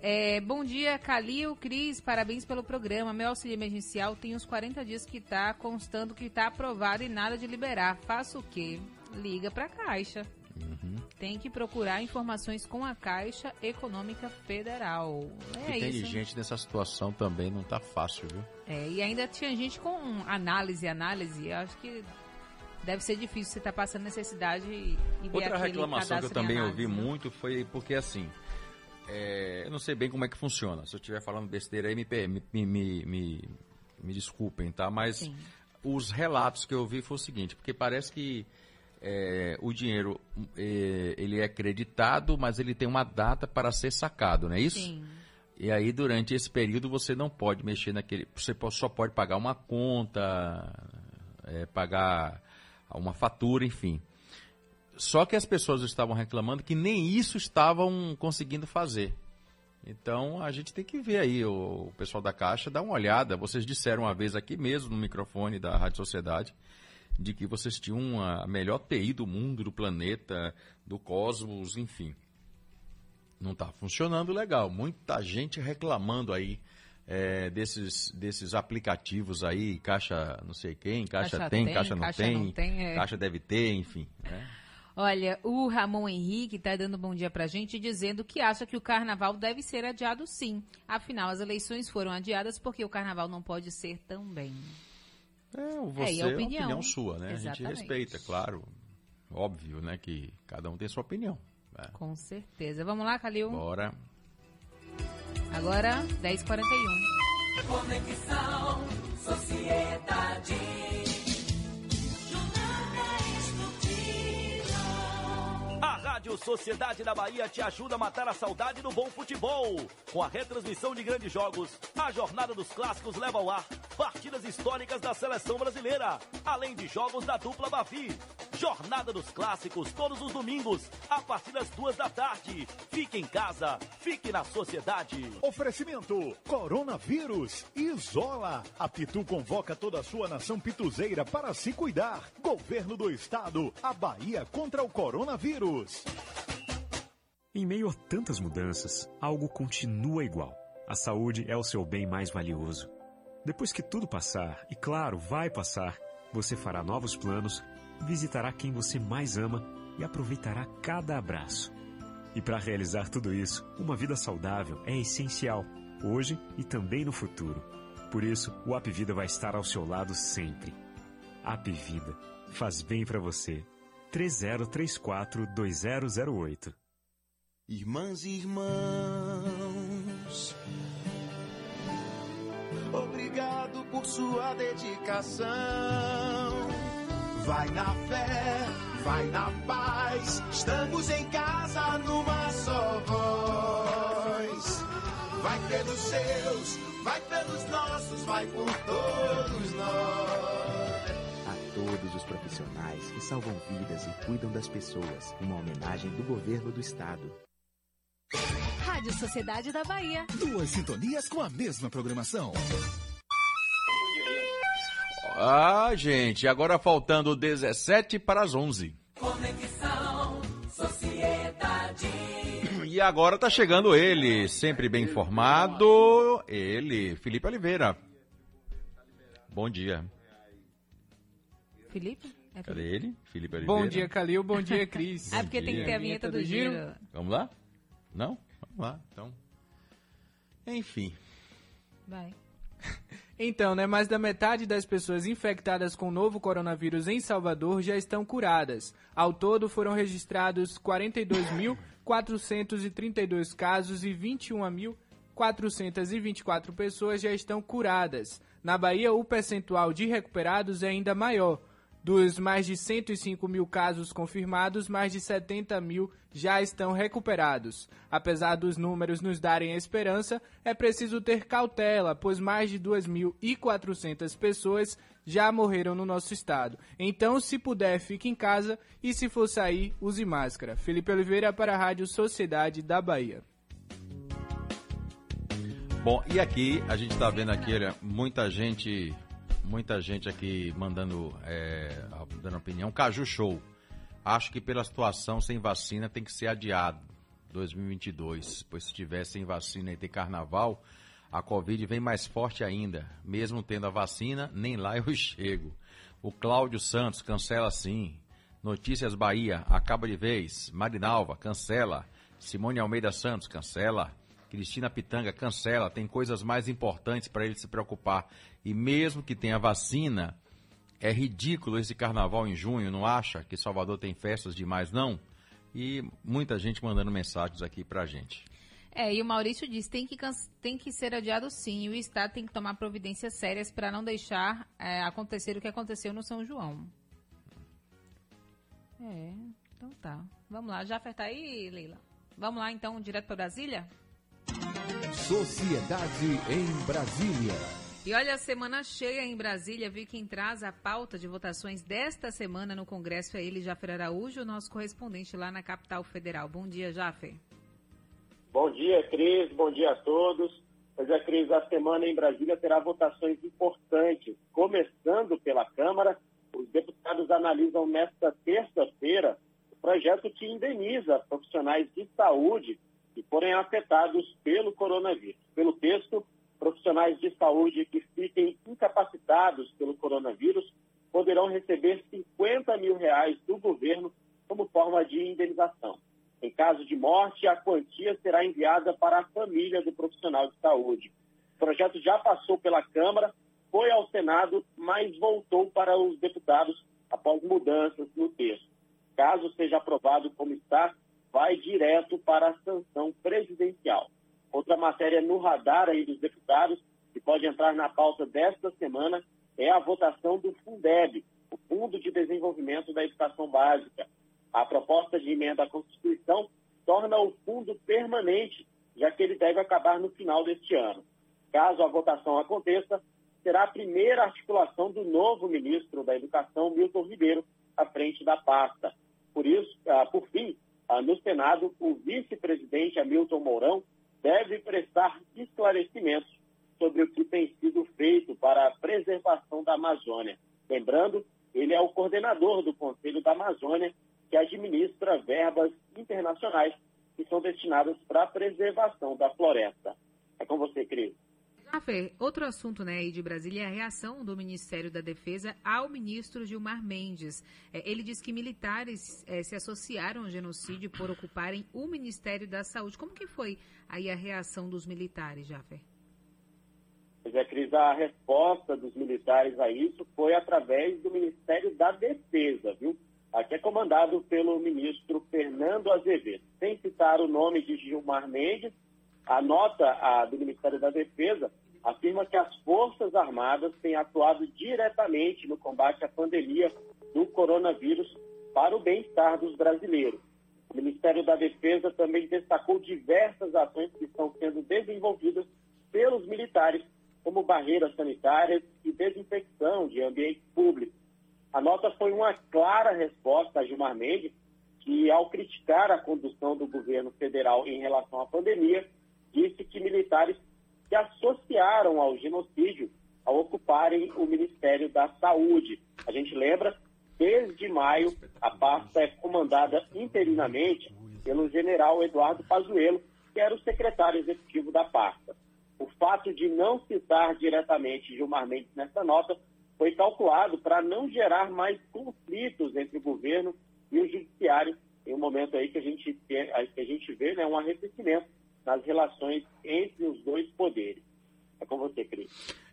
S2: É, bom dia, Calil, Cris, parabéns pelo programa. Meu auxílio emergencial tem uns 40 dias que tá constando que tá aprovado e nada de liberar. Faço o quê? Liga pra Caixa. Tem que procurar informações com a Caixa Econômica Federal. É
S3: e tem
S2: isso.
S3: gente nessa situação também, não tá fácil, viu?
S2: É, e ainda tinha gente com análise, análise. Acho que deve ser difícil você estar passando necessidade e ver
S3: Outra reclamação que eu também
S2: análise,
S3: ouvi
S2: né?
S3: muito foi porque assim, é, eu não sei bem como é que funciona. Se eu estiver falando besteira aí, me, me, me, me, me- desculpem, tá? Mas
S2: Sim.
S3: os relatos que eu vi foi o seguinte, porque parece que é, o dinheiro é, ele é creditado, mas ele tem uma data para ser sacado, não é isso?
S2: Sim.
S3: E aí, durante esse período, você não pode mexer naquele. Você só pode pagar uma conta, é, pagar uma fatura, enfim. Só que as pessoas estavam reclamando que nem isso estavam conseguindo fazer. Então a gente tem que ver aí, o pessoal da Caixa, dá uma olhada. Vocês disseram uma vez aqui mesmo no microfone da Rádio Sociedade de que vocês tinham a melhor TI do mundo, do planeta, do cosmos, enfim não está funcionando legal. Muita gente reclamando aí é, desses, desses aplicativos aí, caixa não sei quem, caixa,
S2: Caixa
S3: tem,
S2: tem,
S3: caixa não
S2: caixa
S3: tem,
S2: não tem, é.
S3: caixa deve ter, enfim. né?
S2: Olha, o Ramon Henrique está dando bom dia pra gente, dizendo que acha que o carnaval deve ser adiado sim. Afinal, as eleições foram adiadas porque o carnaval não pode ser também.
S3: É, você,
S2: É, a
S3: é uma
S2: opinião.
S3: opinião sua, né? A gente
S2: Exatamente.
S3: respeita, claro. Óbvio, né? Que cada um tem sua opinião. né?
S2: Com certeza. Vamos lá, Calil?
S3: Bora.
S2: Agora, 10h41.
S1: Conexão Sociedade.
S12: Rádio Sociedade da Bahia te ajuda a matar a saudade do bom futebol. Com a retransmissão de grandes jogos, a Jornada dos Clássicos leva ao ar partidas históricas da seleção brasileira, além de jogos da dupla Bavi. Jornada dos Clássicos todos os domingos, a partir das duas da tarde. Fique em casa, fique na sociedade.
S13: Oferecimento: Coronavírus. Isola. A Pitu convoca toda a sua nação pituzeira para se cuidar. Governo do Estado. A Bahia contra o coronavírus.
S14: Em meio a tantas mudanças, algo continua igual. A saúde é o seu bem mais valioso. Depois que tudo passar, e claro, vai passar, você fará novos planos, visitará quem você mais ama e aproveitará cada abraço. E para realizar tudo isso, uma vida saudável é essencial, hoje e também no futuro. Por isso, o App Vida vai estar ao seu lado sempre. App Vida faz bem para você. 30342008
S15: Irmãs e irmãos, obrigado por sua dedicação. Vai na fé, vai na paz, estamos em casa numa só voz. Vai pelos seus, vai pelos nossos, vai por todos nós.
S16: Todos os profissionais que salvam vidas e cuidam das pessoas. Uma homenagem do governo do estado.
S17: Rádio Sociedade da Bahia.
S18: Duas sintonias com a mesma programação.
S3: Ah, gente, agora faltando 17 para as 11.
S1: Conexão Sociedade.
S3: E agora tá chegando ele, sempre bem informado, ele, Felipe Oliveira. Bom dia.
S2: Felipe? É
S3: Cadê ele? Felipe Oliveira.
S11: Bom dia, Calil. Bom dia, Cris.
S2: Ah, porque tem que ter a vinheta do giro.
S3: Vamos lá? Não? Vamos lá, então. Enfim.
S2: Vai.
S11: Então, né, mais da metade das pessoas infectadas com o novo coronavírus em Salvador já estão curadas. Ao todo, foram registrados 42.432 casos e 21.424 pessoas já estão curadas. Na Bahia, o percentual de recuperados é ainda maior. Dos mais de 105 mil casos confirmados, mais de 70 mil já estão recuperados. Apesar dos números nos darem esperança, é preciso ter cautela, pois mais de 2.400 pessoas já morreram no nosso estado. Então, se puder, fique em casa e se for sair, use máscara. Felipe Oliveira para a Rádio Sociedade da Bahia.
S3: Bom, e aqui a gente está vendo aqui, olha, muita gente, muita gente aqui mandando, é, dando opinião. Caju Show. Acho que pela situação sem vacina tem que ser adiado 2022, pois se tiver sem vacina e ter carnaval, a Covid vem mais forte ainda. Mesmo tendo a vacina, nem lá eu chego. O Cláudio Santos cancela sim. Notícias Bahia, acaba de vez. Marinalva, cancela. Simone Almeida Santos, cancela. Cristina Pitanga, cancela. Tem coisas mais importantes para ele se preocupar. E mesmo que tenha vacina, é ridículo esse carnaval em junho, não acha? Que Salvador tem festas demais, não? E muita gente mandando mensagens aqui pra gente.
S2: É, e o Maurício diz tem que tem que ser adiado sim. E o Estado tem que tomar providências sérias para não deixar é, acontecer o que aconteceu no São João. É, então tá. Vamos lá, já apertar aí, Leila. Vamos lá então, direto para Brasília?
S18: Sociedade em Brasília.
S2: E olha, a semana cheia em Brasília, viu quem traz a pauta de votações desta semana no Congresso é ele, Jafer Araújo, nosso correspondente lá na capital federal. Bom dia, Jafer.
S19: Bom dia, Cris. Bom dia a todos. Pois é, Cris, a semana em Brasília terá votações importantes. Começando pela Câmara, os deputados analisam nesta terça-feira o projeto que indeniza profissionais de saúde que forem afetados pelo coronavírus. Pelo texto, profissionais de saúde que fiquem incapacitados pelo coronavírus poderão receber 50 mil reais do governo como forma de indenização. Em caso de morte, a quantia será enviada para a família do profissional de saúde. O projeto já passou pela Câmara, foi ao Senado, mas voltou para os deputados após mudanças no texto. Caso seja aprovado como está, vai direto para a sanção presidencial. Outra matéria no radar aí dos deputados, que pode entrar na pauta desta semana, é a votação do Fundeb, o Fundo de Desenvolvimento da Educação Básica. A proposta de emenda à Constituição torna o fundo permanente, já que ele deve acabar no final deste ano. Caso a votação aconteça, será a primeira articulação do novo ministro da Educação, Milton Ribeiro, à frente da pasta. Por isso, ah, por fim, ah, no Senado, o vice-presidente Hamilton Mourão deve prestar esclarecimentos sobre o que tem sido feito para a preservação da Amazônia. Lembrando, ele é o coordenador do Conselho da Amazônia, que administra verbas internacionais que são destinadas para a preservação da floresta. É com você, Cris.
S2: Rafael, outro assunto né, aí de Brasília é a reação do Ministério da Defesa ao ministro Gilmar Mendes. É, ele diz que militares é, se associaram ao genocídio por ocuparem o Ministério da Saúde. Como que foi aí a reação dos militares, Jaffer?
S19: Pois é, Cris, a resposta dos militares a isso foi através do Ministério da Defesa, viu? Aqui é comandado pelo ministro Fernando Azevedo. Sem citar o nome de Gilmar Mendes, a nota a, do Ministério da Defesa afirma que as Forças Armadas têm atuado diretamente no combate à pandemia do coronavírus para o bem-estar dos brasileiros. O Ministério da Defesa também destacou diversas ações que estão sendo desenvolvidas pelos militares, como barreiras sanitárias e desinfecção de ambientes públicos. A nota foi uma clara resposta a Gilmar Mendes, que, ao criticar a condução do governo federal em relação à pandemia, disse que militares se associaram ao genocídio ao ocuparem o Ministério da Saúde. A gente lembra, desde maio, a pasta é comandada interinamente pelo general Eduardo Pazuello, que era o secretário executivo da pasta. O fato de não citar diretamente Gilmar Mendes nessa nota foi calculado para não gerar mais conflitos entre o governo e o judiciário em um momento aí que a gente, que a gente vê né, um arrefecimento nas relações entre os dois poderes. É com você, Cris.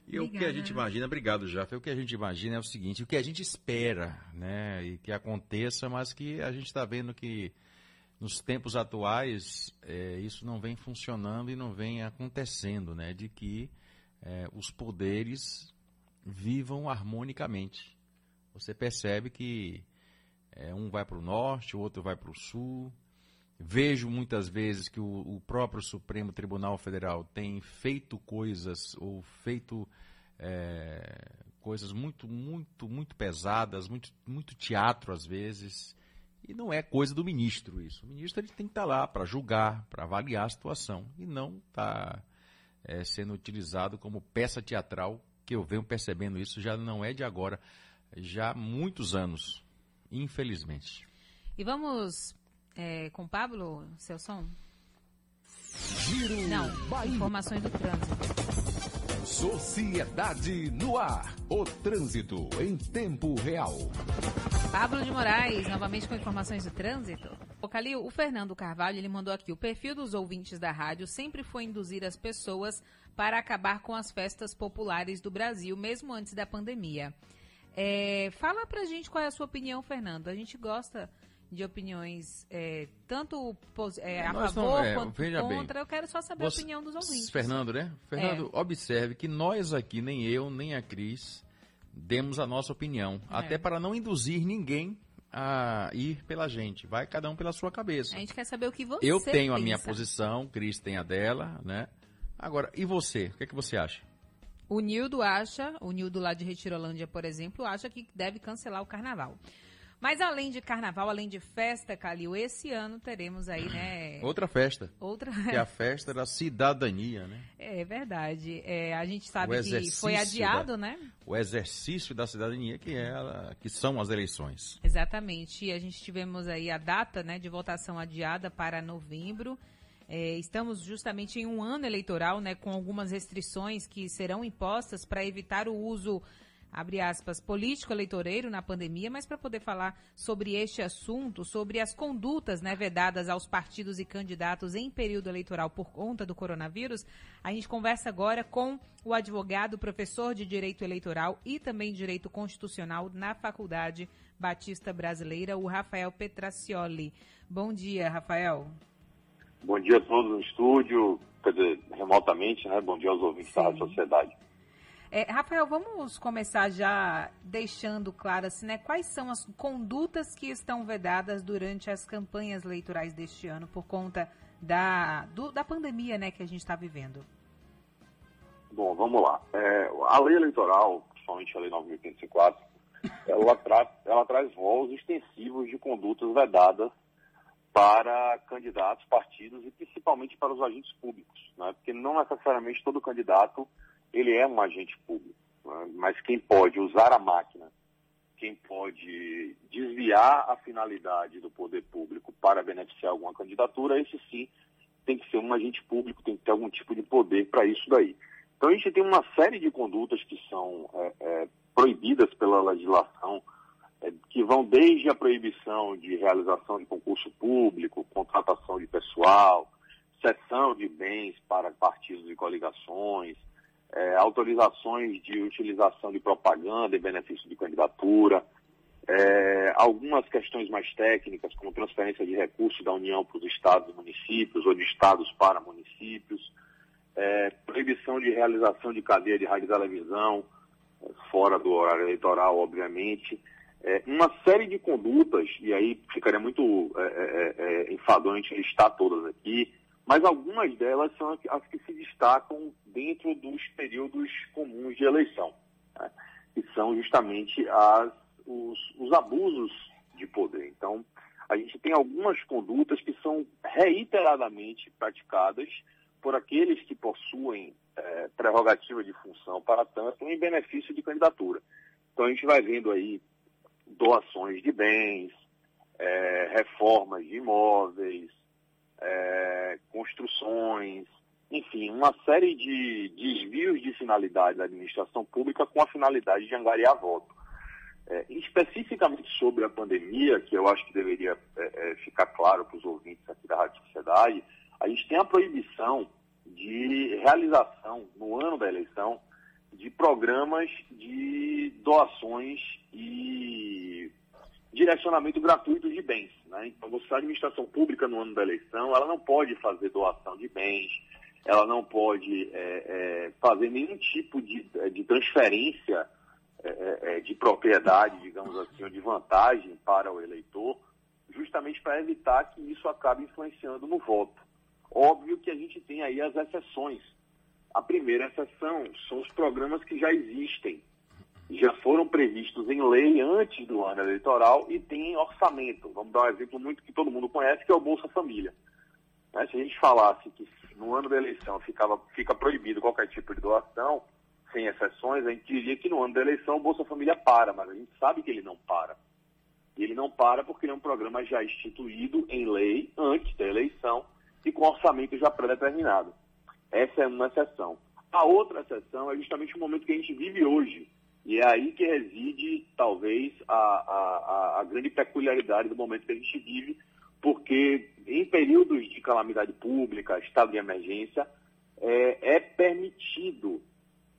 S3: E o que a gente imagina, obrigado, Jaffe, o que a gente imagina é o seguinte, o que a gente espera, né, e que aconteça, mas que a gente está vendo que nos tempos atuais é, isso não vem funcionando e não vem acontecendo, né, de que é, os poderes vivam harmonicamente. Você percebe que é, um vai para o norte, o outro vai para o sul. Vejo muitas vezes que o, o, próprio Supremo Tribunal Federal tem feito coisas ou feito é, coisas muito, muito, muito pesadas, muito, muito teatro às vezes. E não é coisa do ministro isso. O ministro ele tem que estar tá lá para julgar, para avaliar a situação e não está é, sendo utilizado como peça teatral que eu venho percebendo isso já não é de agora, já há muitos anos, infelizmente.
S2: E vamos é, com Pablo, seu som?
S18: Giro
S2: não,
S18: Bahia.
S2: informações do trânsito.
S18: Sociedade no ar. O trânsito em tempo real.
S2: Pablo de Moraes, novamente com informações do trânsito. O Calil, o Fernando Carvalho, ele mandou aqui. O perfil dos ouvintes da rádio sempre foi induzir as pessoas para acabar com as festas populares do Brasil, mesmo antes da pandemia. É, fala pra gente qual é a sua opinião, Fernando. A gente gosta de opiniões é, tanto é, a Nós favor não, é, quanto contra. Bem, eu quero só saber você, a opinião dos ouvintes.
S3: Fernando, né? Fernando, é. observe que nós aqui, nem eu, nem a Cris, demos a nossa opinião. É. Até para não induzir ninguém a ir pela gente. Vai cada um pela sua cabeça.
S2: A gente quer saber o que você
S3: Eu tenho
S2: pensa.
S3: a minha posição, Cris tem a dela, né? Agora, e você? O que, é que você acha?
S2: O Nildo acha, o Nildo lá de Retirolândia, por exemplo, acha que deve cancelar o carnaval. Mas além de carnaval, além de festa, Calil, esse ano teremos aí, né?
S3: Outra festa.
S2: Outra.
S3: Que é a festa da cidadania, né?
S2: É verdade. É, a gente sabe que foi adiado,
S3: da,
S2: né?
S3: O exercício da cidadania, que, é, que são as eleições.
S2: Exatamente. E a gente tivemos aí a data né, de votação adiada para novembro. É, estamos justamente em um ano eleitoral, né, com algumas restrições que serão impostas para evitar o uso, abre aspas, político-eleitoreiro na pandemia, mas para poder falar sobre este assunto, sobre as condutas né, vedadas aos partidos e candidatos em período eleitoral por conta do coronavírus, a gente conversa agora com o advogado, professor de Direito Eleitoral e também Direito Constitucional na Faculdade Batista Brasileira, o Rafael Petracioli. Bom dia, Rafael.
S20: Bom dia a todos no estúdio, quer dizer, remotamente, né? Bom dia aos ouvintes Sim. da Rádio Sociedade.
S2: É, Rafael, vamos começar já deixando claro assim, né, quais são as condutas que estão vedadas durante as campanhas eleitorais deste ano por conta da, do, da pandemia né, que a gente está vivendo.
S20: Bom, vamos lá. É, a lei eleitoral, principalmente a lei 9.504, ela, tra ela traz voos extensivos de condutas vedadas para candidatos, partidos e principalmente para os agentes públicos, né? porque não necessariamente todo candidato ele é um agente público, né? mas quem pode usar a máquina, quem pode desviar a finalidade do poder público para beneficiar alguma candidatura, esse sim tem que ser um agente público, tem que ter algum tipo de poder para isso daí. Então a gente tem uma série de condutas que são é, é, proibidas pela legislação é, que vão desde a proibição de realização de concurso público, contratação de pessoal, cessão de bens para partidos e coligações, é, autorizações de utilização de propaganda e benefício de candidatura, é, algumas questões mais técnicas, como transferência de recursos da União para os estados e municípios, ou de estados para municípios, é, proibição de realização de cadeia de rádio e televisão, é, fora do horário eleitoral, obviamente, é, uma série de condutas, e aí ficaria muito é, é, é enfadonte listar todas aqui, mas algumas delas são as que se destacam dentro dos períodos comuns de eleição, né? que são justamente as,
S19: os, os abusos de poder. Então, a gente tem algumas condutas que são reiteradamente praticadas por aqueles que possuem é, prerrogativa de função para tanto em benefício de candidatura. Então a gente vai vendo aí doações de bens, é, reformas de imóveis, é, construções, enfim, uma série de desvios de finalidade da administração pública com a finalidade de angariar voto. É, especificamente sobre a pandemia, que eu acho que deveria é, é, ficar claro para os ouvintes aqui da Rádio Sociedade, a gente tem a proibição de realização, no ano da eleição, de programas de doações e direcionamento gratuito de bens. Né? Então, você, a administração pública no ano da eleição, ela não pode fazer doação de bens, ela não pode é, é, fazer nenhum tipo de, de transferência é, é de propriedade, digamos assim, ou de vantagem para o eleitor, justamente para evitar que isso acabe influenciando no voto. Óbvio que a gente tem aí as exceções. A primeira exceção são os programas que já existem, já foram previstos em lei antes do ano eleitoral e têm orçamento. Vamos dar um exemplo muito que todo mundo conhece, que é o Bolsa Família. Né? Se a gente falasse que no ano da eleição ficava, fica proibido qualquer tipo de doação, sem exceções, a gente diria que no ano da eleição o Bolsa Família para, mas a gente sabe que ele não para. E ele não para porque ele é um programa já instituído em lei antes da eleição e com orçamento já pré-determinado. Essa é uma exceção. A outra exceção é justamente o momento que a gente vive hoje. E é aí que reside, talvez, a, a, a grande peculiaridade do momento que a gente vive, porque em períodos de calamidade pública, estado de emergência, é, é permitido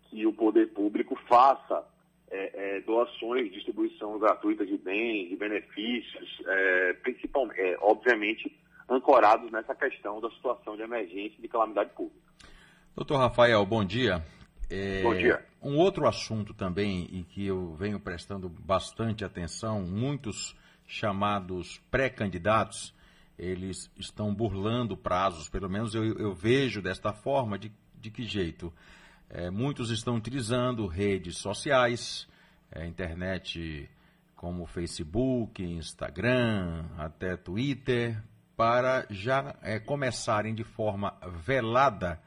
S19: que o poder público faça é, é, doações, distribuição gratuita de bens, de benefícios, é, principalmente, é, obviamente, ancorados nessa questão da situação de emergência e de calamidade pública.
S3: Doutor Rafael, bom dia.
S19: É, bom dia.
S3: Um outro assunto também em que eu venho prestando bastante atenção, muitos chamados pré-candidatos, eles estão burlando prazos, pelo menos eu, eu vejo desta forma, de, de que jeito? É, muitos estão utilizando redes sociais, é, internet como Facebook, Instagram, até Twitter, para já é, começarem de forma velada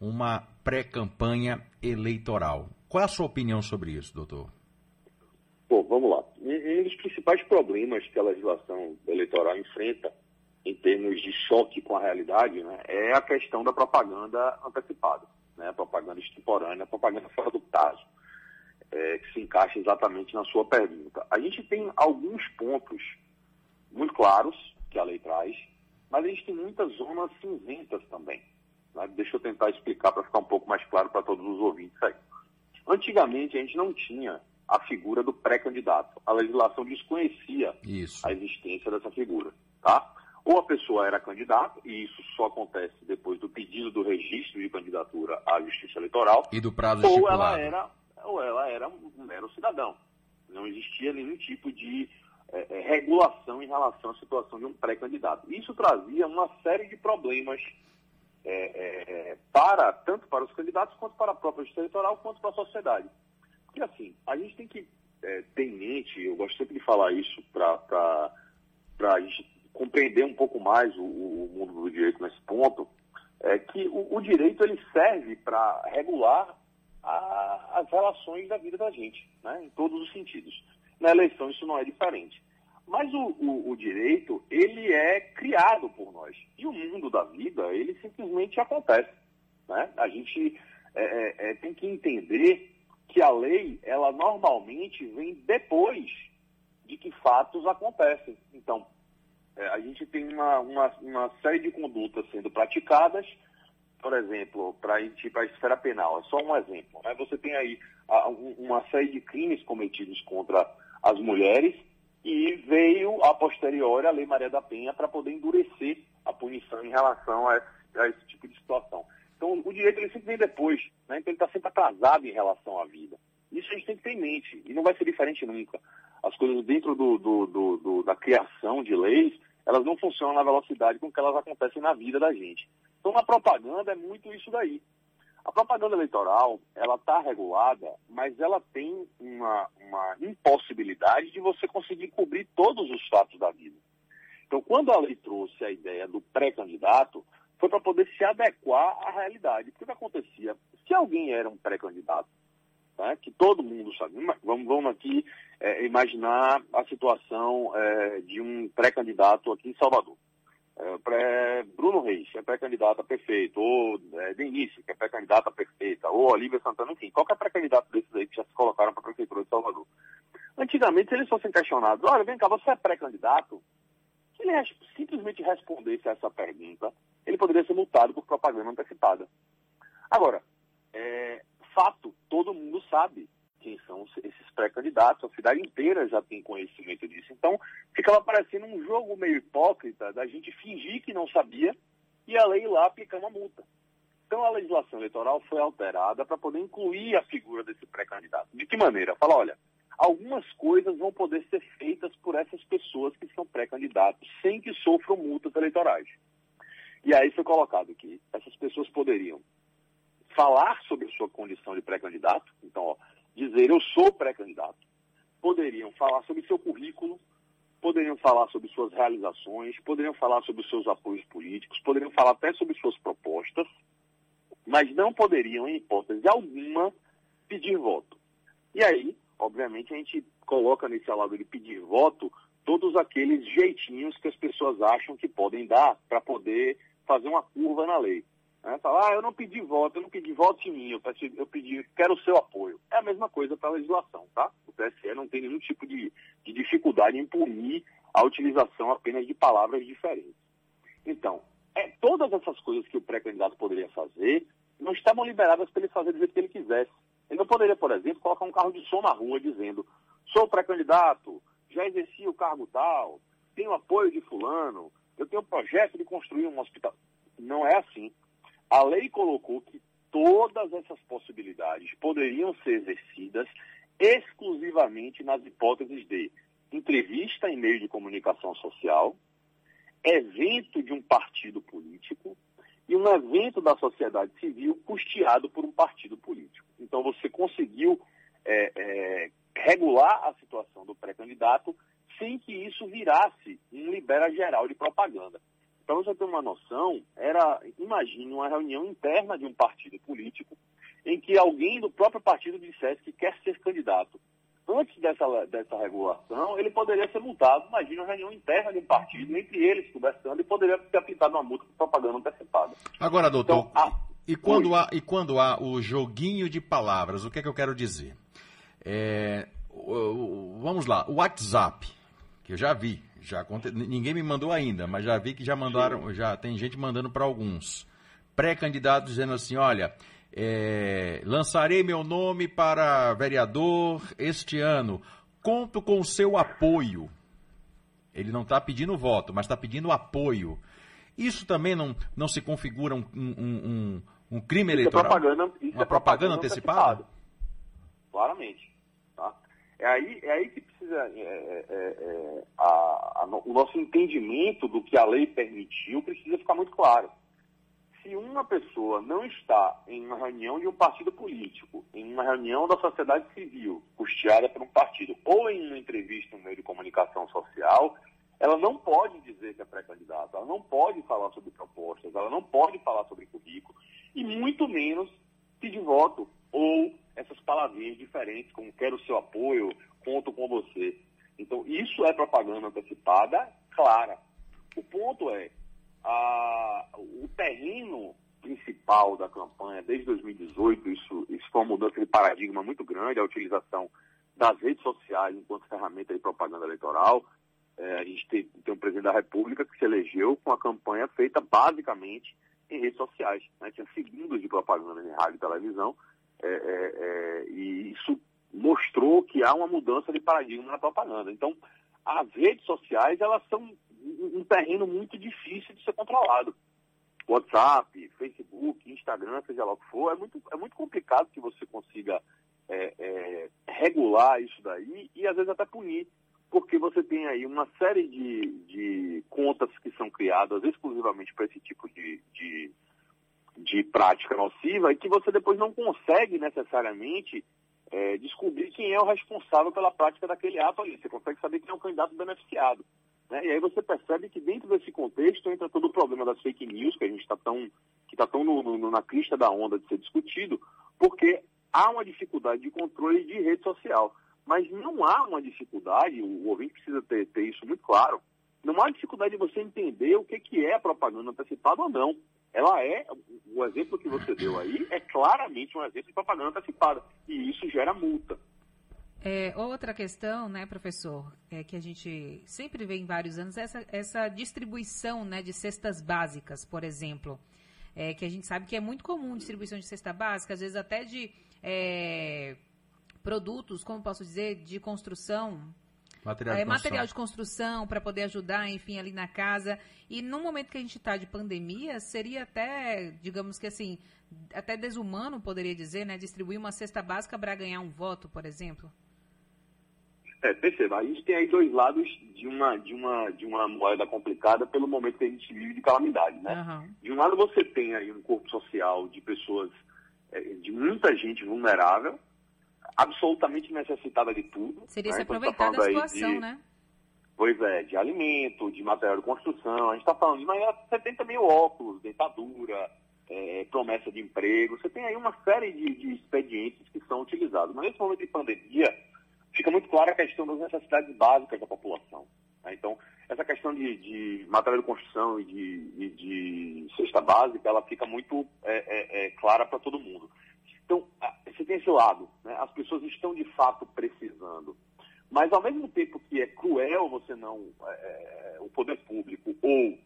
S3: uma pré-campanha eleitoral. Qual é a sua opinião sobre isso, doutor?
S19: Bom, vamos lá. Um dos principais problemas que a legislação eleitoral enfrenta em termos de choque com a realidade né, é a questão da propaganda antecipada, né, propaganda extemporânea, propaganda fora do prazo, é, que se encaixa exatamente na sua pergunta. A gente tem alguns pontos muito claros que a lei traz, mas a gente tem muitas zonas cinzentas também. Né? Deixa eu tentar explicar para ficar um pouco mais claro para todos os ouvintes aí. Antigamente, a gente não tinha a figura do pré-candidato. A legislação desconhecia
S3: isso.
S19: a existência dessa figura. Tá? Ou a pessoa era candidato, e isso só acontece depois do pedido do registro de candidatura à Justiça Eleitoral.
S3: E do prazo
S19: ou
S3: estipulado.
S19: ela era, ou ela era um mero cidadão. Não existia nenhum tipo de é, é, regulação em relação à situação de um pré-candidato. Isso trazia uma série de problemas é, é, para tanto para os candidatos quanto para a própria justiça eleitoral quanto para a sociedade. Porque assim, a gente tem que é, ter em mente, eu gosto sempre de falar isso para a gente compreender um pouco mais o, o, mundo do direito nesse ponto, é que o, o direito ele serve para regular a, as relações da vida da gente, né, em todos os sentidos. Na eleição isso não é diferente. Mas o, o, o, direito, ele é criado por nós. E o mundo da vida, ele simplesmente acontece. Né? A gente é, é, é tem que entender que a lei, ela normalmente vem depois de que fatos acontecem. Então, é, a gente tem uma, uma, uma, série de condutas sendo praticadas, por exemplo, para para a esfera penal. É só um exemplo. Né? Você tem aí a, uma série de crimes cometidos contra as mulheres e veio, a posteriori, a Lei Maria da Penha para poder endurecer a punição em relação a esse, a esse, tipo de situação. Então, o direito ele sempre vem depois, né? então ele está sempre atrasado em relação à vida. Isso a gente tem que ter em mente, e não vai ser diferente nunca. As coisas dentro do, do, do, do da criação de leis, elas não funcionam na velocidade com que elas acontecem na vida da gente. Então, na propaganda é muito isso daí. A propaganda eleitoral, ela está regulada, mas ela tem uma, uma impossibilidade de você conseguir cobrir todos os fatos da vida. Então, quando a lei trouxe a ideia do pré-candidato, foi para poder se adequar à realidade. Porque o que acontecia? Se alguém era um pré-candidato, né, que todo mundo sabe, vamos, vamos aqui é, imaginar a situação é, de um pré-candidato aqui em Salvador. É, Bruno Reis, que é pré-candidata perfeito, ou é, Denise, que é pré-candidata perfeita, ou Olivia Santana, enfim, qualquer pré-candidato desses aí que já se colocaram para a Prefeitura de Salvador. Antigamente, se eles fossem questionados, olha, vem cá, você é pré-candidato? Se ele res simplesmente respondesse a essa pergunta, ele poderia ser multado por propaganda antecipada. Agora, é, fato, todo mundo sabe quem são esses pré-candidatos, a cidade inteira já tem conhecimento disso. Então, ficava parecendo um jogo meio hipócrita da gente fingir que não sabia e a lei lá aplicar uma multa. Então, a legislação eleitoral foi alterada para poder incluir a figura desse pré-candidato. De que maneira? Fala, olha, algumas coisas vão poder ser feitas por essas pessoas que são pré-candidatos, sem que sofram multas eleitorais. E aí foi colocado que essas pessoas poderiam falar sobre sua condição de pré-candidato, então, ó, dizer eu sou pré-candidato. Poderiam falar sobre seu currículo, poderiam falar sobre suas realizações, poderiam falar sobre seus apoios políticos, poderiam falar até sobre suas propostas, mas não poderiam, em hipótese alguma, pedir voto. E aí, obviamente, a gente coloca nesse lado de pedir voto todos aqueles jeitinhos que as pessoas acham que podem dar para poder fazer uma curva na lei. Né? Falar, ah, eu não pedi voto, eu não pedi voto em mim, eu pedi, eu pedi quero o seu apoio. É a mesma coisa para a legislação, tá? O TSE não tem nenhum tipo de, de dificuldade em punir a utilização apenas de palavras diferentes. Então, é, todas essas coisas que o pré-candidato poderia fazer não estavam liberadas para ele fazer do jeito que ele quisesse. Ele não poderia, por exemplo, colocar um carro de som na rua dizendo sou pré-candidato, já exerci o cargo tal, tenho apoio de fulano, eu tenho um projeto de construir um hospital. Não é assim. A lei colocou que todas essas possibilidades poderiam ser exercidas exclusivamente nas hipóteses de entrevista em meio de comunicação social, evento de um partido político e um evento da sociedade civil custeado por um partido político. Então você conseguiu é, é, regular a situação do pré-candidato sem que isso virasse um libera geral de propaganda. Para você ter uma noção, era, imagine uma reunião interna de um partido político em que alguém do próprio partido dissesse que quer ser candidato. Antes dessa, dessa regulação, ele poderia ser multado. Imagine uma reunião interna de um partido, entre eles conversando, e poderia ter aplicado uma multa por propaganda antecipada.
S3: Agora, doutor,
S19: Então, a-
S3: e, quando há, e quando há o joguinho de palavras, o que é que eu quero dizer? É, vamos lá, o WhatsApp, que eu já vi, já aconte- ninguém me mandou ainda, mas já vi que já mandaram, já tem gente mandando para alguns pré-candidatos dizendo assim, olha, é, lançarei meu nome para vereador este ano, conto com o seu apoio. Ele não está pedindo voto, mas está pedindo apoio. Isso também não, não se configura um, um- um- um crime
S19: Isso é
S3: eleitoral?
S19: propaganda- isso
S3: Uma
S19: é
S3: propaganda
S19: propaganda
S3: antecipada?
S19: Claramente. Tá? É, aí, é aí que precisa. é, é, é, é, a- a o nosso entendimento do que a lei permitiu precisa ficar muito claro. Se uma pessoa não está em uma reunião de um partido político, em uma reunião da sociedade civil, custeada por um partido, ou em uma entrevista no meio de comunicação social, ela não pode dizer que é pré-candidata, ela não pode falar sobre propostas, ela não pode falar sobre currículo, e muito menos pedir voto, ou essas palavrinhas diferentes, como quero o seu apoio, conto com você. Então, isso é propaganda antecipada clara. O ponto é, a- o terreno principal da campanha desde 2018, isso, isso foi uma mudança de paradigma muito grande, a utilização das redes sociais enquanto ferramenta de propaganda eleitoral. É, a gente tem, tem um presidente da República que se elegeu com a campanha feita basicamente em redes sociais. Né? Tinha segundos de propaganda em rádio e televisão, é, é, é, e isso mostrou que há uma mudança de paradigma na propaganda. Então, as redes sociais, elas são um terreno muito difícil de ser controlado. WhatsApp, Facebook, Instagram, seja lá o que for, é muito, é muito complicado que você consiga é, é, regular isso daí e às vezes até punir, porque você tem aí uma série de, de contas que são criadas exclusivamente para esse tipo de, de, de prática nociva e que você depois não consegue necessariamente é, descobrir quem é o responsável pela prática daquele ato ali. Você consegue saber quem é o candidato beneficiado. Né? E aí você percebe que dentro desse contexto entra todo o problema das fake news, que a gente está tão, que está tão no, no, na crista da onda de ser discutido, porque há uma dificuldade de controle de rede social. Mas não há uma dificuldade, o ouvinte precisa ter, ter isso muito claro, não há dificuldade de você entender o que, que é propaganda antecipada ou não. Ela é, o exemplo que você deu aí, é claramente um exemplo de propaganda antecipada. E isso gera multa.
S2: É, outra questão, né, professor, é que a gente sempre vê em vários anos essa, essa distribuição né, de cestas básicas, por exemplo. É, que a gente sabe que é muito comum distribuição de cesta básica, às vezes até de é, produtos, como posso dizer, de construção,
S3: Material
S2: é,
S3: de
S2: material
S3: construção.
S2: de construção para poder ajudar, enfim, ali na casa. E no momento que a gente está de pandemia, seria até, digamos que assim, até desumano, poderia dizer, né? Distribuir uma cesta básica para ganhar um voto, por exemplo.
S19: É, perceba, a gente tem aí dois lados de uma, de uma, de uma moeda complicada pelo momento que a gente vive de calamidade, né? De um lado você tem aí um corpo social de pessoas, é, de muita gente vulnerável, absolutamente necessitada de tudo.
S2: Seria
S19: né?
S2: se
S19: Então, a gente
S2: aproveitar
S19: tá
S2: da situação,
S19: de-
S2: né?
S19: Pois é, de alimento, de material de construção, a gente está falando de, mas você tem também óculos, dentadura, é, promessa de emprego, você tem aí uma série de, de expedientes que são utilizados. Mas nesse momento de pandemia, fica muito clara a questão das necessidades básicas da população. né? Então, essa questão de, de material de construção e de, e de cesta básica, ela fica muito é, é, é, clara para todo mundo. Então, você tem esse lado, né? as pessoas estão de fato precisando. Mas, ao mesmo tempo que é cruel você não, é, o poder público ou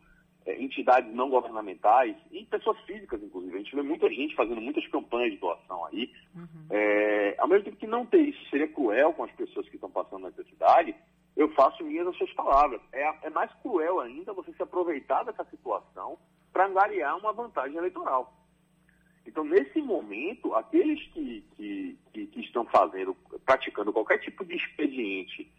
S19: é, entidades não governamentais, e pessoas físicas, inclusive, a gente vê muita gente fazendo muitas campanhas de doação aí, é, ao mesmo tempo que não ter isso seria cruel com as pessoas que estão passando necessidade, eu faço minhas as suas palavras. É, é mais cruel ainda você se aproveitar dessa situação para angariar uma vantagem eleitoral. Então, nesse momento, aqueles que, que, que, que estão fazendo, praticando qualquer tipo de expediente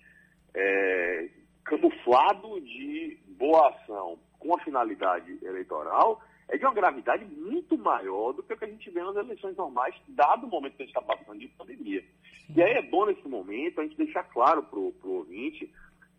S19: é, camuflado de boa ação com a finalidade eleitoral, é de uma gravidade muito maior do que o que a gente vê nas eleições normais, dado o momento que a gente está passando de pandemia. E aí é bom, nesse momento, a gente deixar claro para o ouvinte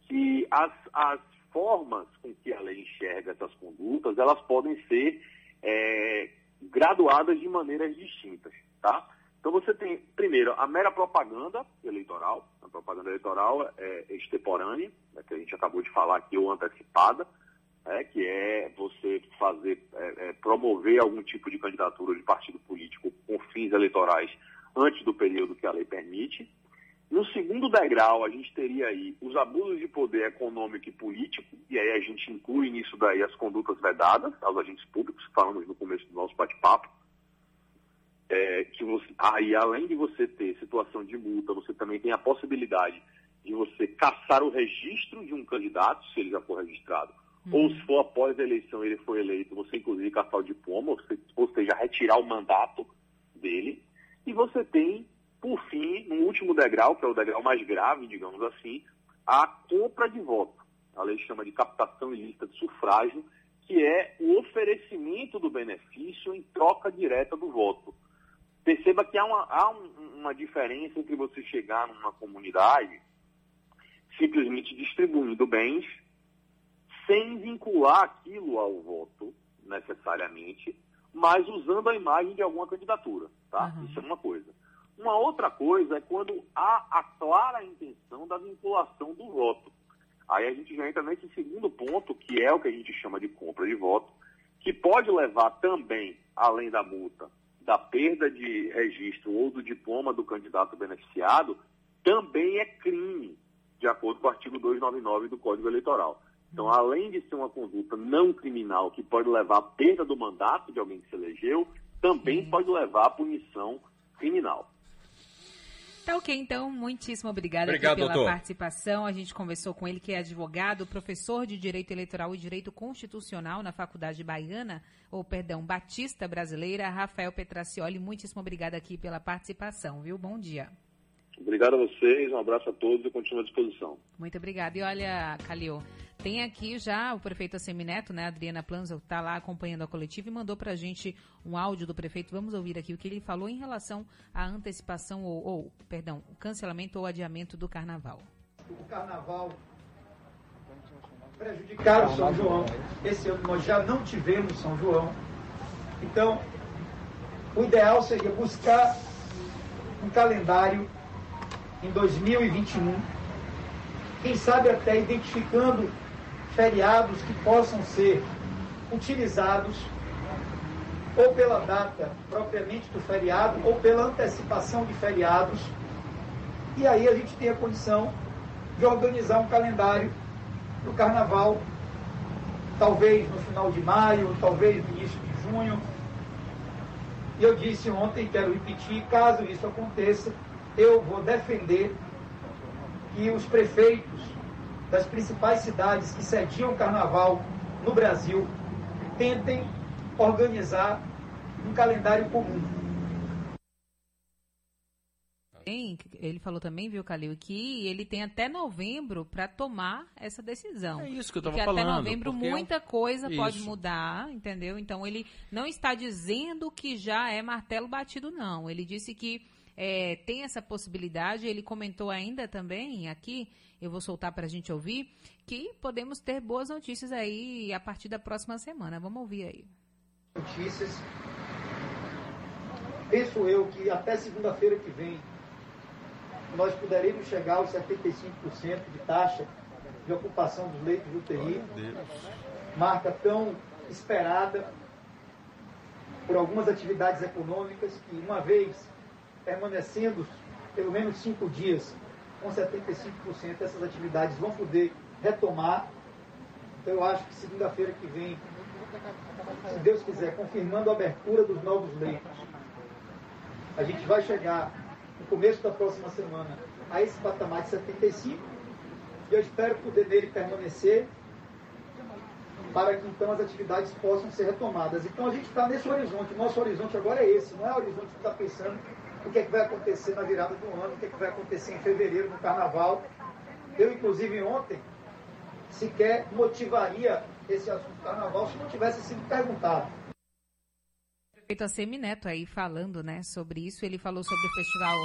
S19: que as, as formas com que a lei enxerga essas condutas, elas podem ser é, graduadas de maneiras distintas, tá? Então você tem, primeiro, a mera propaganda eleitoral, a propaganda eleitoral é extemporânea, né, que a gente acabou de falar aqui, ou antecipada, né, que é você fazer, é, é, promover algum tipo de candidatura de partido político com fins eleitorais antes do período que a lei permite. No segundo degrau, a gente teria aí os abusos de poder econômico e político, e aí a gente inclui nisso daí as condutas vedadas aos agentes públicos, falamos no começo do nosso bate-papo. É, que você, aí, além de você ter situação de multa, você também tem a possibilidade de você caçar o registro de um candidato, se ele já for registrado, ou se for após a eleição ele for eleito, você inclusive caçar o diploma, ou seja, retirar o mandato dele. E você tem, por fim, no último degrau, que é o degrau mais grave, digamos assim, a compra de voto. A lei chama de captação ilícita de sufrágio, que é o oferecimento do benefício em troca direta do voto. Perceba que há uma, há um- uma diferença entre você chegar numa comunidade simplesmente distribuindo bens sem vincular aquilo ao voto necessariamente, mas usando a imagem de alguma candidatura, tá? Isso é uma coisa. Uma outra coisa é quando há a clara intenção da vinculação do voto. Aí a gente já entra nesse segundo ponto, que é o que a gente chama de compra de voto, que pode levar também, além da multa, da perda de registro ou do diploma do candidato beneficiado, também é crime, de acordo com o artigo 299 do Código Eleitoral. Então, além de ser uma conduta não criminal que pode levar à perda do mandato de alguém que se elegeu, também pode levar à punição criminal.
S2: Tá ok, então, muitíssimo obrigada
S3: Obrigado,
S2: aqui pela
S3: doutor.
S2: participação. A gente conversou com ele, que é advogado, professor de Direito Eleitoral e Direito Constitucional na Faculdade Baiana, ou perdão, Batista Brasileira, Rafael Petracioli. Muitíssimo obrigada aqui pela participação, viu? Bom dia.
S19: Obrigado a vocês, um abraço a todos e continuo à disposição.
S2: Muito obrigada. E olha, Calil, tem aqui já o prefeito Assemineto, né, Adriana Planzo, está lá acompanhando a coletiva e mandou para a gente um áudio do prefeito. Vamos ouvir aqui o que ele falou em relação à antecipação ou, ou perdão, o cancelamento ou adiamento do carnaval.
S21: O carnaval prejudicaram São João. Esse ano nós já não tivemos São João. Então, o ideal seria buscar um calendário em 2021, quem sabe até identificando feriados que possam ser utilizados ou pela data propriamente do feriado ou pela antecipação de feriados. E aí a gente tem a condição de organizar um calendário para o carnaval, talvez no final de maio, talvez no início de junho. E eu disse ontem, quero repetir, caso isso aconteça, eu vou defender que os prefeitos das principais cidades que sediam o carnaval no Brasil tentem organizar um calendário comum.
S2: Ele falou também, viu, Calil, que ele tem até novembro para tomar essa decisão.
S3: É isso que eu estava falando.
S2: até novembro
S3: é
S2: muita coisa pode mudar, entendeu? Então ele não está dizendo que já é martelo batido, não. Ele disse que é, tem essa possibilidade. Ele comentou ainda também aqui, eu vou soltar para a gente ouvir, que podemos ter boas notícias aí a partir da próxima semana. Vamos ouvir aí.
S21: Notícias. Penso eu que até segunda-feira que vem nós poderemos chegar aos 75% de taxa de ocupação dos leitos de UTI, marca tão esperada por algumas atividades econômicas que, uma vez permanecendo pelo menos cinco dias com 75%, essas atividades vão poder retomar. Então, eu acho que segunda-feira que vem, se Deus quiser, confirmando a abertura dos novos leitos, a gente vai chegar no começo da próxima semana a esse patamar de 75 e eu espero poder nele permanecer para que então as atividades possam ser retomadas. Então a gente está nesse horizonte, nosso horizonte agora é esse, não é o horizonte que está pensando o que, é que vai acontecer na virada do ano, o que, é que vai acontecer em fevereiro no carnaval. Eu, inclusive, ontem sequer motivaria esse assunto carnaval se não tivesse sido perguntado.
S2: prefeito Assemineto aí falando, né, sobre isso. Ele falou sobre o festival.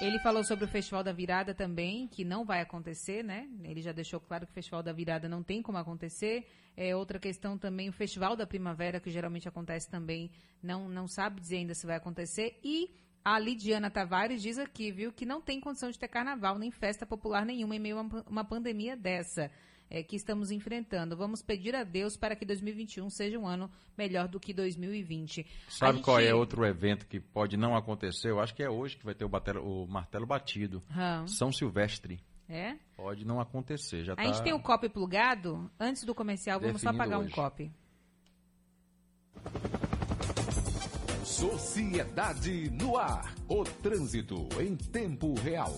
S2: Ele falou sobre o Festival da Virada também, que não vai acontecer, né? Ele já deixou claro que o Festival da Virada não tem como acontecer. É outra questão também, o Festival da Primavera, que geralmente acontece também, não, não sabe dizer ainda se vai acontecer. E a Lidiana Tavares diz aqui, viu, que não tem condição de ter carnaval nem festa popular nenhuma em meio a uma- pandemia dessa é, que estamos enfrentando. Vamos pedir a Deus para que 2021 seja um ano melhor do que 2020. A
S3: Sabe qual
S2: gente-
S3: é outro evento que pode não acontecer? Eu acho que é hoje que vai ter o, batelo- o martelo batido.
S2: Hã.
S3: São Silvestre.
S2: É?
S3: Pode não acontecer. Já
S2: A
S3: tá...
S2: gente tem o copy plugado. Antes do comercial, vamos só pagar um
S3: hoje.
S18: Sociedade no ar. O trânsito em tempo real.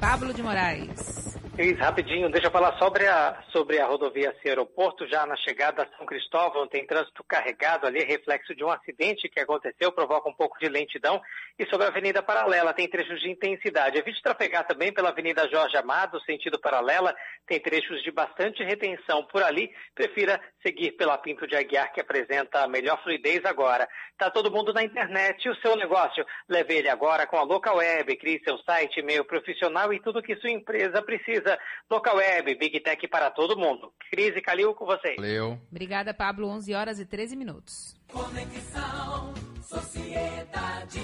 S2: Pablo de Moraes.
S22: Cris, rapidinho, deixa eu falar sobre a, sobre a rodovia Cia Aeroporto. Já na chegada a São Cristóvão tem trânsito carregado ali, reflexo de um acidente que aconteceu, provoca um pouco de lentidão. E sobre a Avenida Paralela, tem trechos de intensidade. Evite trafegar também pela Avenida Jorge Amado, sentido paralela, tem trechos de bastante retenção por ali. Prefira seguir pela Pinto de Aguiar, que apresenta a melhor fluidez agora. Tá todo mundo na internet e o seu negócio. Leve ele agora com a Local Web. Crie seu site, e-mail profissional e tudo que sua empresa precisa. Local Web, Big Tech para todo mundo. Cris e Calil com vocês.
S3: Valeu.
S2: Obrigada, Pablo. 11 horas e 13 minutos.
S1: Conexão Sociedade.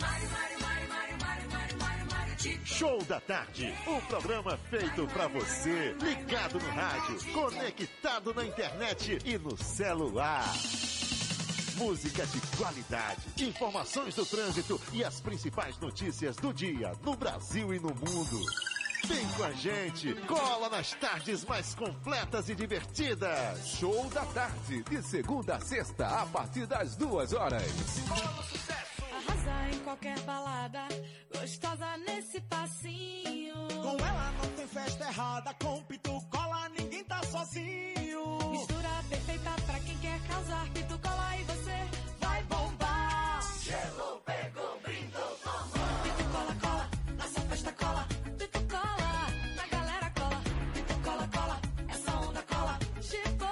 S1: Mário, Mário, Mário, Mário, Mário, Mário, Mário, Mário, Chico.
S13: Show da tarde, o programa feito pra você, ligado no rádio, conectado na internet e no celular. Música de qualidade, informações do trânsito e as principais notícias do dia no Brasil e no mundo. Vem com a gente, cola nas tardes mais completas e divertidas.
S18: Show da tarde, de segunda a sexta, a partir das duas horas.
S23: Arrasar em qualquer balada, gostosa nesse passinho.
S15: Com ela não tem festa errada, com pitu cola ninguém tá sozinho.
S23: Mistura perfeita pra quem quer casar. Pito cola e você vai bombar.
S1: Gelo pegou, brindou, mamãe.
S23: Pito cola, cola, nossa festa cola. Pito cola, na galera cola. Pito cola, cola, essa onda cola. Chegou,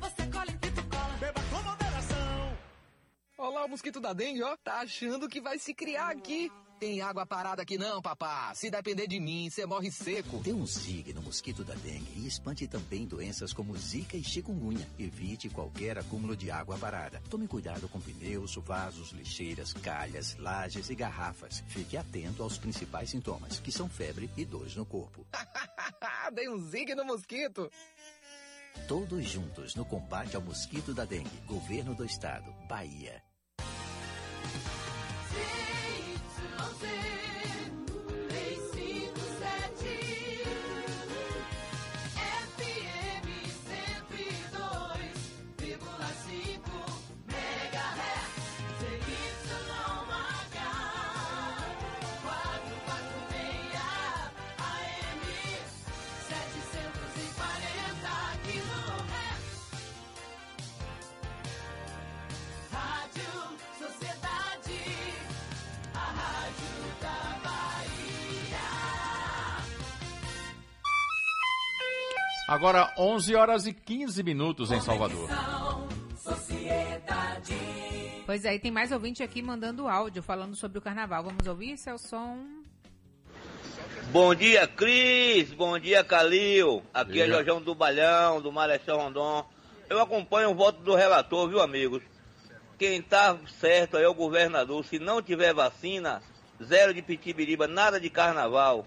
S23: você cola em pito cola.
S15: Beba com moderação.
S1: Olha lá
S24: o mosquito da dengue, ó. Tá achando que vai se criar aqui. Tem água parada aqui não, papá. Se depender de mim, você morre seco.
S25: Dê um Zig no mosquito da dengue e espante também doenças como zika e chikungunya. Evite qualquer acúmulo de água parada. Tome cuidado com pneus, vasos, lixeiras, calhas, lajes e garrafas. Fique atento aos principais sintomas, que são febre e dores no corpo.
S24: Dei um zig no mosquito.
S25: Todos juntos no combate ao mosquito da dengue. Governo do Estado, Bahia.
S1: FM
S3: Agora 11 horas e 15 minutos em Salvador.
S2: Pois é, e tem mais ouvinte aqui mandando áudio falando sobre o carnaval. Vamos ouvir, Celson?
S26: Bom dia, Cris. Bom dia, Calil. Aqui é. Jorjão do Balhão, do Marechal Rondon. Eu acompanho o voto do relator, viu, amigos? Quem tá certo aí é o governador. Se não tiver vacina, zero de pitibiriba, nada de carnaval.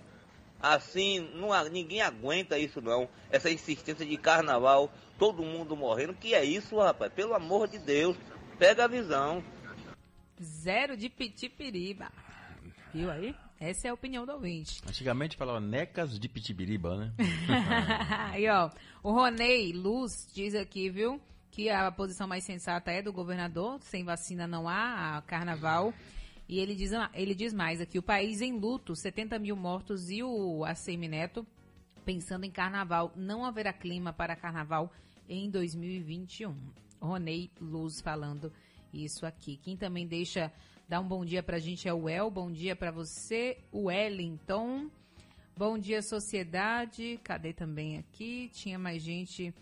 S26: Assim, não, há- ninguém aguenta isso não. Essa insistência de carnaval, todo mundo morrendo. Que é isso, rapaz? Pelo amor de Deus, pega a visão.
S2: Zero de pitipiriba. Viu aí? Essa é a opinião do ouvinte.
S3: Antigamente falava necas de pitibiriba, né?
S2: Aí, ó, o Ronei Luz diz aqui, viu, que a posição mais sensata é do governador, sem vacina não há carnaval. E ele diz, ele diz mais aqui, o país em luto, 70 mil mortos e o ACM Neto pensando em carnaval. Não haverá clima para carnaval em 2021. Ronei Luz falando isso aqui. Quem também deixa dar um bom dia pra gente é o El. Bom dia pra você, Wellington. Bom dia, sociedade. Cadê também aqui? Tinha mais gente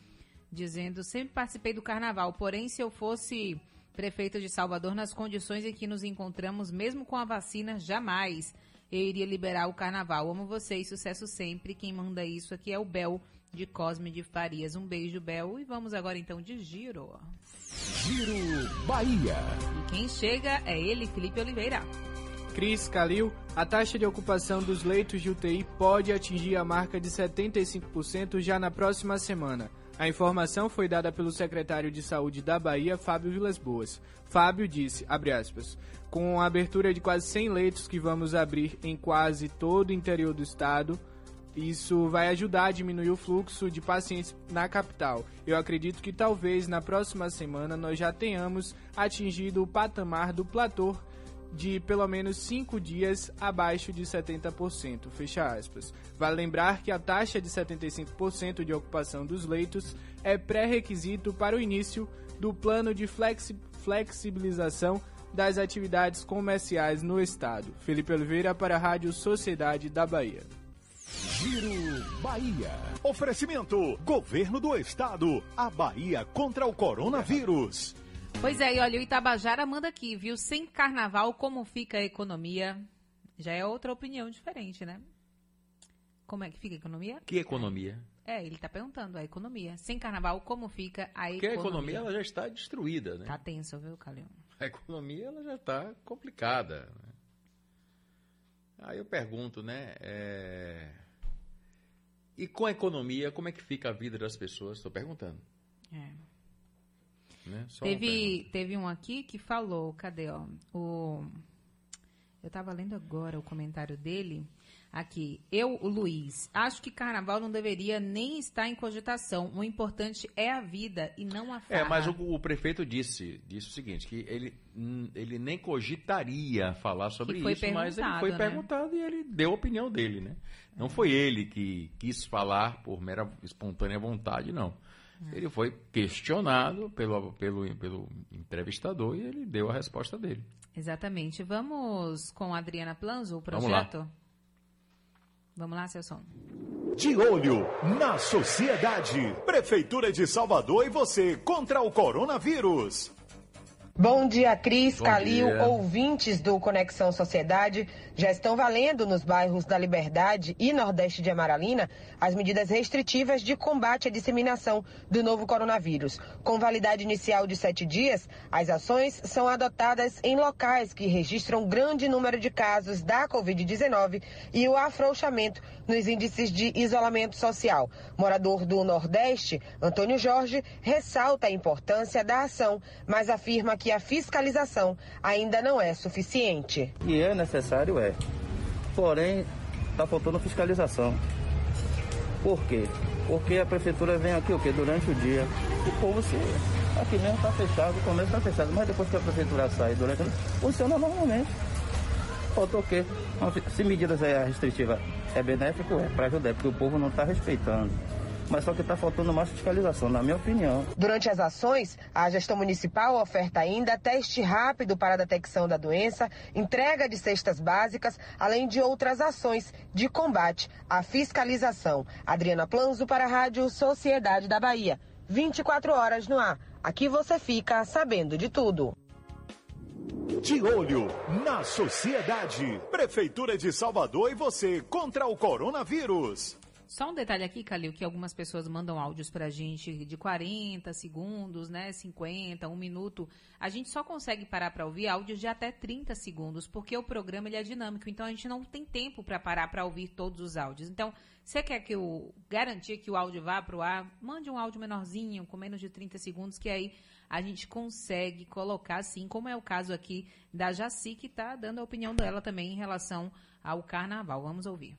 S2: dizendo: sempre participei do carnaval, porém, se eu fosse prefeito de Salvador, nas condições em que nos encontramos, mesmo com a vacina, jamais eu iria liberar o carnaval. Amo vocês, sucesso sempre. Quem manda isso aqui é o Bel de Cosme de Farias. Um beijo, Bel. E vamos agora então de giro.
S18: Giro Bahia.
S2: E quem chega é ele, Felipe Oliveira.
S11: Cris Calil, a taxa de ocupação dos leitos de UTI pode atingir a marca de 75% já na próxima semana. A informação foi dada pelo secretário de Saúde da Bahia, Fábio Vilas Boas. Fábio disse, abre aspas, com a abertura de quase 100 leitos que vamos abrir em quase todo o interior do estado, isso vai ajudar a diminuir o fluxo de pacientes na capital. Eu acredito que talvez na próxima semana nós já tenhamos atingido o patamar do platô de pelo menos 5 dias abaixo de 70%. Fecha aspas. Vale lembrar que a taxa de 75% de ocupação dos leitos é pré-requisito para o início do plano de flexi flexibilização das atividades comerciais no estado. Felipe Oliveira para a Rádio Sociedade da Bahia.
S18: Giro Bahia. Oferecimento: Governo do Estado. A Bahia contra o coronavírus.
S2: Pois é, e olha, o Itabajara manda aqui, viu? Sem carnaval, como fica a economia? Já é outra opinião diferente, né? Como é que fica a economia?
S3: Que economia?
S2: É, ele tá perguntando a economia. Sem carnaval, como fica a
S3: Porque a
S2: economia?
S3: economia ela já está destruída, né?
S2: Tá tenso, viu, Calil?
S3: A economia ela já está complicada. né? Aí eu pergunto, né? é, E com a economia, como é que fica a vida das pessoas? Estou perguntando.
S2: É.
S3: Né? Só uma
S2: Teve, teve um aqui que falou, cadê, ó? O... Eu tava lendo agora o comentário dele. Aqui, eu, o Luiz, acho que carnaval não deveria nem estar em cogitação. O importante é a vida e não a farra.
S3: É, mas o, o prefeito disse, disse o seguinte, que ele, hum, ele nem cogitaria falar sobre isso, mas ele foi
S2: né?
S3: perguntado e ele deu a opinião dele, né? Não foi ele que quis falar por mera espontânea vontade, não. Ele foi questionado pelo, pelo, pelo entrevistador e ele deu a resposta dele.
S2: Exatamente. Vamos com a Adriana Planzo, o
S3: Vamos lá.
S2: projeto? Vamos lá, Celson.
S18: De olho na sociedade. Prefeitura de Salvador e você contra o coronavírus.
S27: Bom dia, Cris,
S3: Bom
S27: Calil,
S3: dia.
S27: ouvintes do Conexão Sociedade. Já estão valendo nos bairros da Liberdade e Nordeste de Amaralina as medidas restritivas de combate à disseminação do novo coronavírus. Com validade inicial de sete dias, as ações são adotadas em locais que registram grande número de casos da Covid-19 e o afrouxamento nos índices de isolamento social. Morador do Nordeste, Antônio Jorge, ressalta a importância da ação, mas afirma que a fiscalização ainda não é suficiente.
S28: E é necessário, é. Porém, está faltando fiscalização. Por quê? Porque a prefeitura vem aqui o quê? Durante o dia. O povo se. Aqui mesmo está fechado, o comércio está fechado, mas depois que a prefeitura sai durante funciona normalmente. Faltou o quê? Se medidas é restritiva é benéfico, é para ajudar, porque o povo não está respeitando. Mas só que está faltando mais fiscalização, na minha opinião.
S27: Durante as ações, a gestão municipal oferta ainda teste rápido para a detecção da doença, entrega de cestas básicas, além de outras ações de combate à fiscalização. Adriana Planzo para a Rádio Sociedade da Bahia. 24 horas no ar. Aqui você fica sabendo de tudo.
S13: De olho na sociedade. Prefeitura de Salvador e você contra o coronavírus.
S2: Só um detalhe aqui, Calil, que algumas pessoas mandam áudios pra gente de 40 segundos, né? 50, um minuto. A gente só consegue parar pra ouvir áudios de até 30 segundos, porque o programa ele é dinâmico, então a gente não tem tempo pra parar pra ouvir todos os áudios. Então, você quer que eu garantir que o áudio vá pro ar? Mande um áudio menorzinho, com menos de 30 segundos, que aí a gente consegue colocar assim, como é o caso aqui da Jaci, que tá dando a opinião dela também em relação ao carnaval. Vamos ouvir.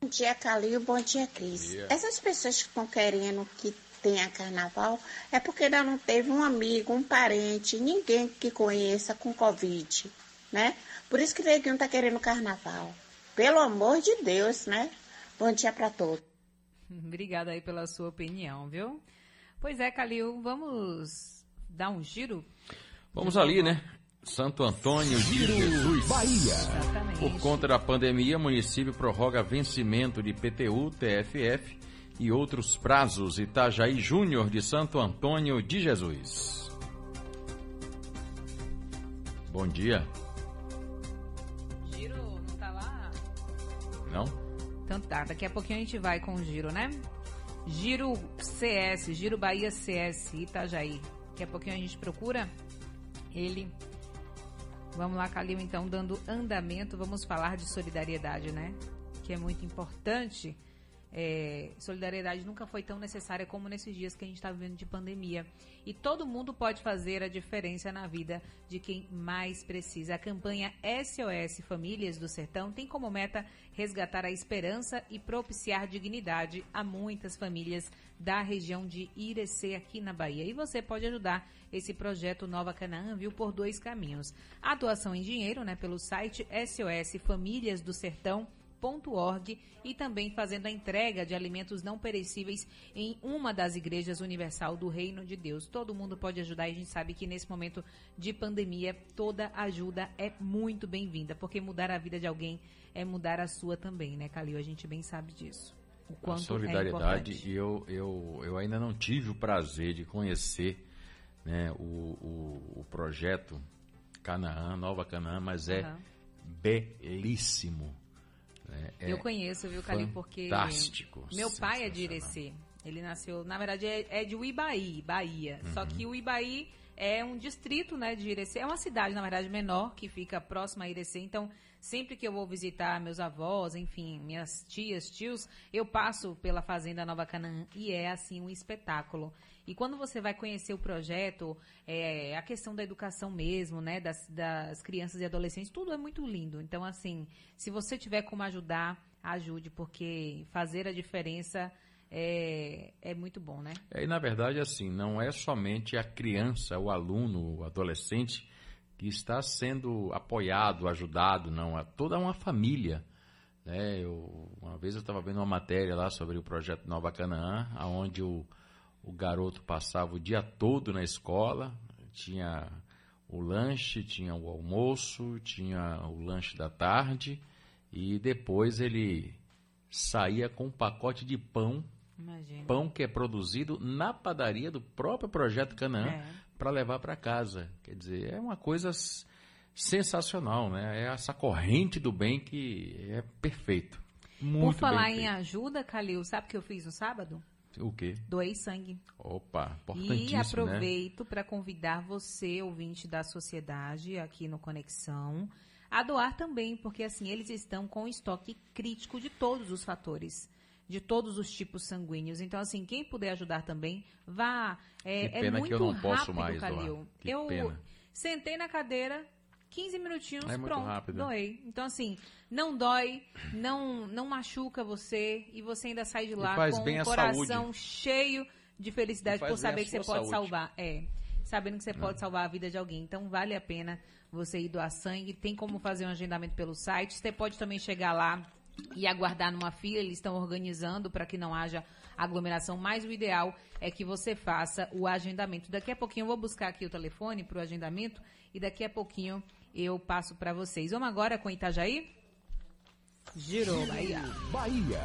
S29: Bom dia, Calil. Bom dia, Cris.
S2: dia.
S29: Essas pessoas que estão querendo que tenha carnaval é porque ainda não teve um amigo, um parente, ninguém que conheça com Covid, né? Por isso que neguinho tá querendo carnaval. Pelo amor de Deus, né? Bom dia para todos.
S2: Obrigada aí pela sua opinião, viu? Pois é, Calil, vamos dar um giro?
S3: Vamos ali, né? Santo Antônio de
S18: Giro
S3: Jesus.
S18: Bahia.
S2: Exatamente.
S3: Por conta da pandemia, o município prorroga vencimento de PTU, TFF e outros prazos. Itajaí Júnior de Santo Antônio de Jesus. Bom dia.
S2: Giro não tá lá?
S3: Não?
S2: Então tá, daqui a pouquinho a gente vai com o giro, né? Giro CS, Giro Bahia CS, Itajaí. Daqui a pouquinho a gente procura ele. Vamos lá, Calil, então, dando andamento, vamos falar de solidariedade, né? Que é muito importante. É, solidariedade nunca foi tão necessária como nesses dias que a gente está vivendo de pandemia. E todo mundo pode fazer a diferença na vida de quem mais precisa. A campanha SOS Famílias do Sertão tem como meta resgatar a esperança e propiciar dignidade a muitas famílias da região de Irecê, aqui na Bahia. E você pode ajudar esse projeto Nova Canaã, viu, por dois caminhos. A doação em dinheiro, né, pelo site SOS Famílias do Sertão org e também fazendo a entrega de alimentos não perecíveis em uma das igrejas universal do Reino de Deus. Todo mundo pode ajudar e a gente sabe que nesse momento de pandemia toda ajuda é muito bem-vinda, porque mudar a vida de alguém é mudar a sua também, né, Calil? A gente bem sabe disso. O
S3: A
S2: quanto é
S3: solidariedade,
S2: importante.
S3: e eu, eu, eu ainda não tive o prazer de conhecer né, o, o, o projeto Canaã, Nova Canaã, mas é
S2: Aham.
S3: belíssimo. Né? É
S2: Eu conheço, viu, Calil, porque meu pai é de Irecê. Ele nasceu, na verdade, é, é de Uibaí, Bahia. Só que o Ibaí é um distrito, né, de Irecê. É uma cidade, na verdade, menor, que fica próxima a Irecê. Então, sempre que eu vou visitar meus avós, enfim, minhas tias, tios, eu passo pela Fazenda Nova Canaã e é, assim, um espetáculo. E quando você vai conhecer o projeto, é, a questão da educação mesmo, né, das, das crianças e adolescentes, tudo é muito lindo. Então, assim, se você tiver como ajudar, ajude, porque fazer a diferença é, é muito bom, né?
S3: É, e na verdade, assim, não é somente a criança, o aluno, o adolescente que está sendo apoiado, ajudado, não, é toda uma família. Né? Eu, uma vez eu estava vendo uma matéria lá sobre o projeto Nova Canaã, onde o, o garoto passava o dia todo na escola, tinha o lanche, tinha o almoço, tinha o lanche da tarde e depois ele saía com um pacote de pão
S2: Imagina.
S3: pão que é produzido na padaria do próprio Projeto Canaã
S2: É.
S3: para levar para casa. Quer dizer, é uma coisa sensacional, né? É essa corrente do bem que é perfeito. Muito
S2: Por falar em ajuda, Calil, sabe o que eu fiz no sábado?
S3: O quê?
S2: Doei sangue.
S3: Opa,
S2: E
S3: importantíssimo, né?
S2: aproveito para convidar você, ouvinte da sociedade, aqui no Conexão, a doar também, porque assim, eles estão com estoque crítico de todos os fatores. De todos os tipos sanguíneos. Então, assim, quem puder ajudar também, vá. É,
S3: Que
S2: é
S3: pena que
S2: muito
S3: eu não posso
S2: rápido,
S3: mais doar.
S2: Calil.
S3: Que
S2: eu
S3: pena.
S2: sentei na cadeira, 15 minutinhos,
S3: É muito
S2: pronto,
S3: rápido.
S2: doei. Então, assim, não dói, não, não machuca você e você ainda sai de lá com o coração
S3: saúde.
S2: cheio de felicidade por saber que você
S3: sua
S2: pode
S3: saúde.
S2: salvar. É, sabendo que você pode salvar a vida de alguém. Então, vale a pena você ir doar sangue. Tem como fazer um agendamento pelo site. Você pode também chegar lá e aguardar numa fila. Eles estão organizando para que não haja aglomeração, mas o ideal é que você faça o agendamento. Daqui a pouquinho eu vou buscar aqui o telefone para o agendamento e daqui a pouquinho eu passo para vocês. Vamos agora com Itajaí? Girou, Bahia.
S18: Bahia.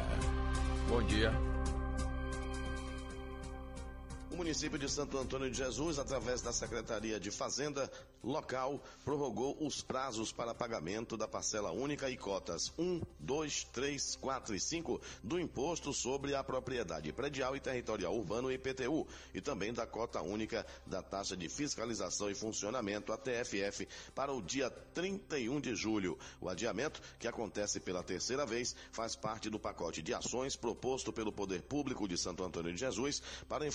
S3: Bom dia.
S30: O município de Santo Antônio de Jesus, através da Secretaria de Fazenda Local, prorrogou os prazos para pagamento da parcela única e cotas 1, 2, 3, 4 e 5 do Imposto sobre a Propriedade Predial e Territorial Urbano IPTU e também da cota única da taxa de fiscalização e funcionamento, a TFF, para o dia 31 de julho. O adiamento, que acontece pela terceira vez, faz parte do pacote de ações proposto pelo Poder Público de Santo Antônio de Jesus para o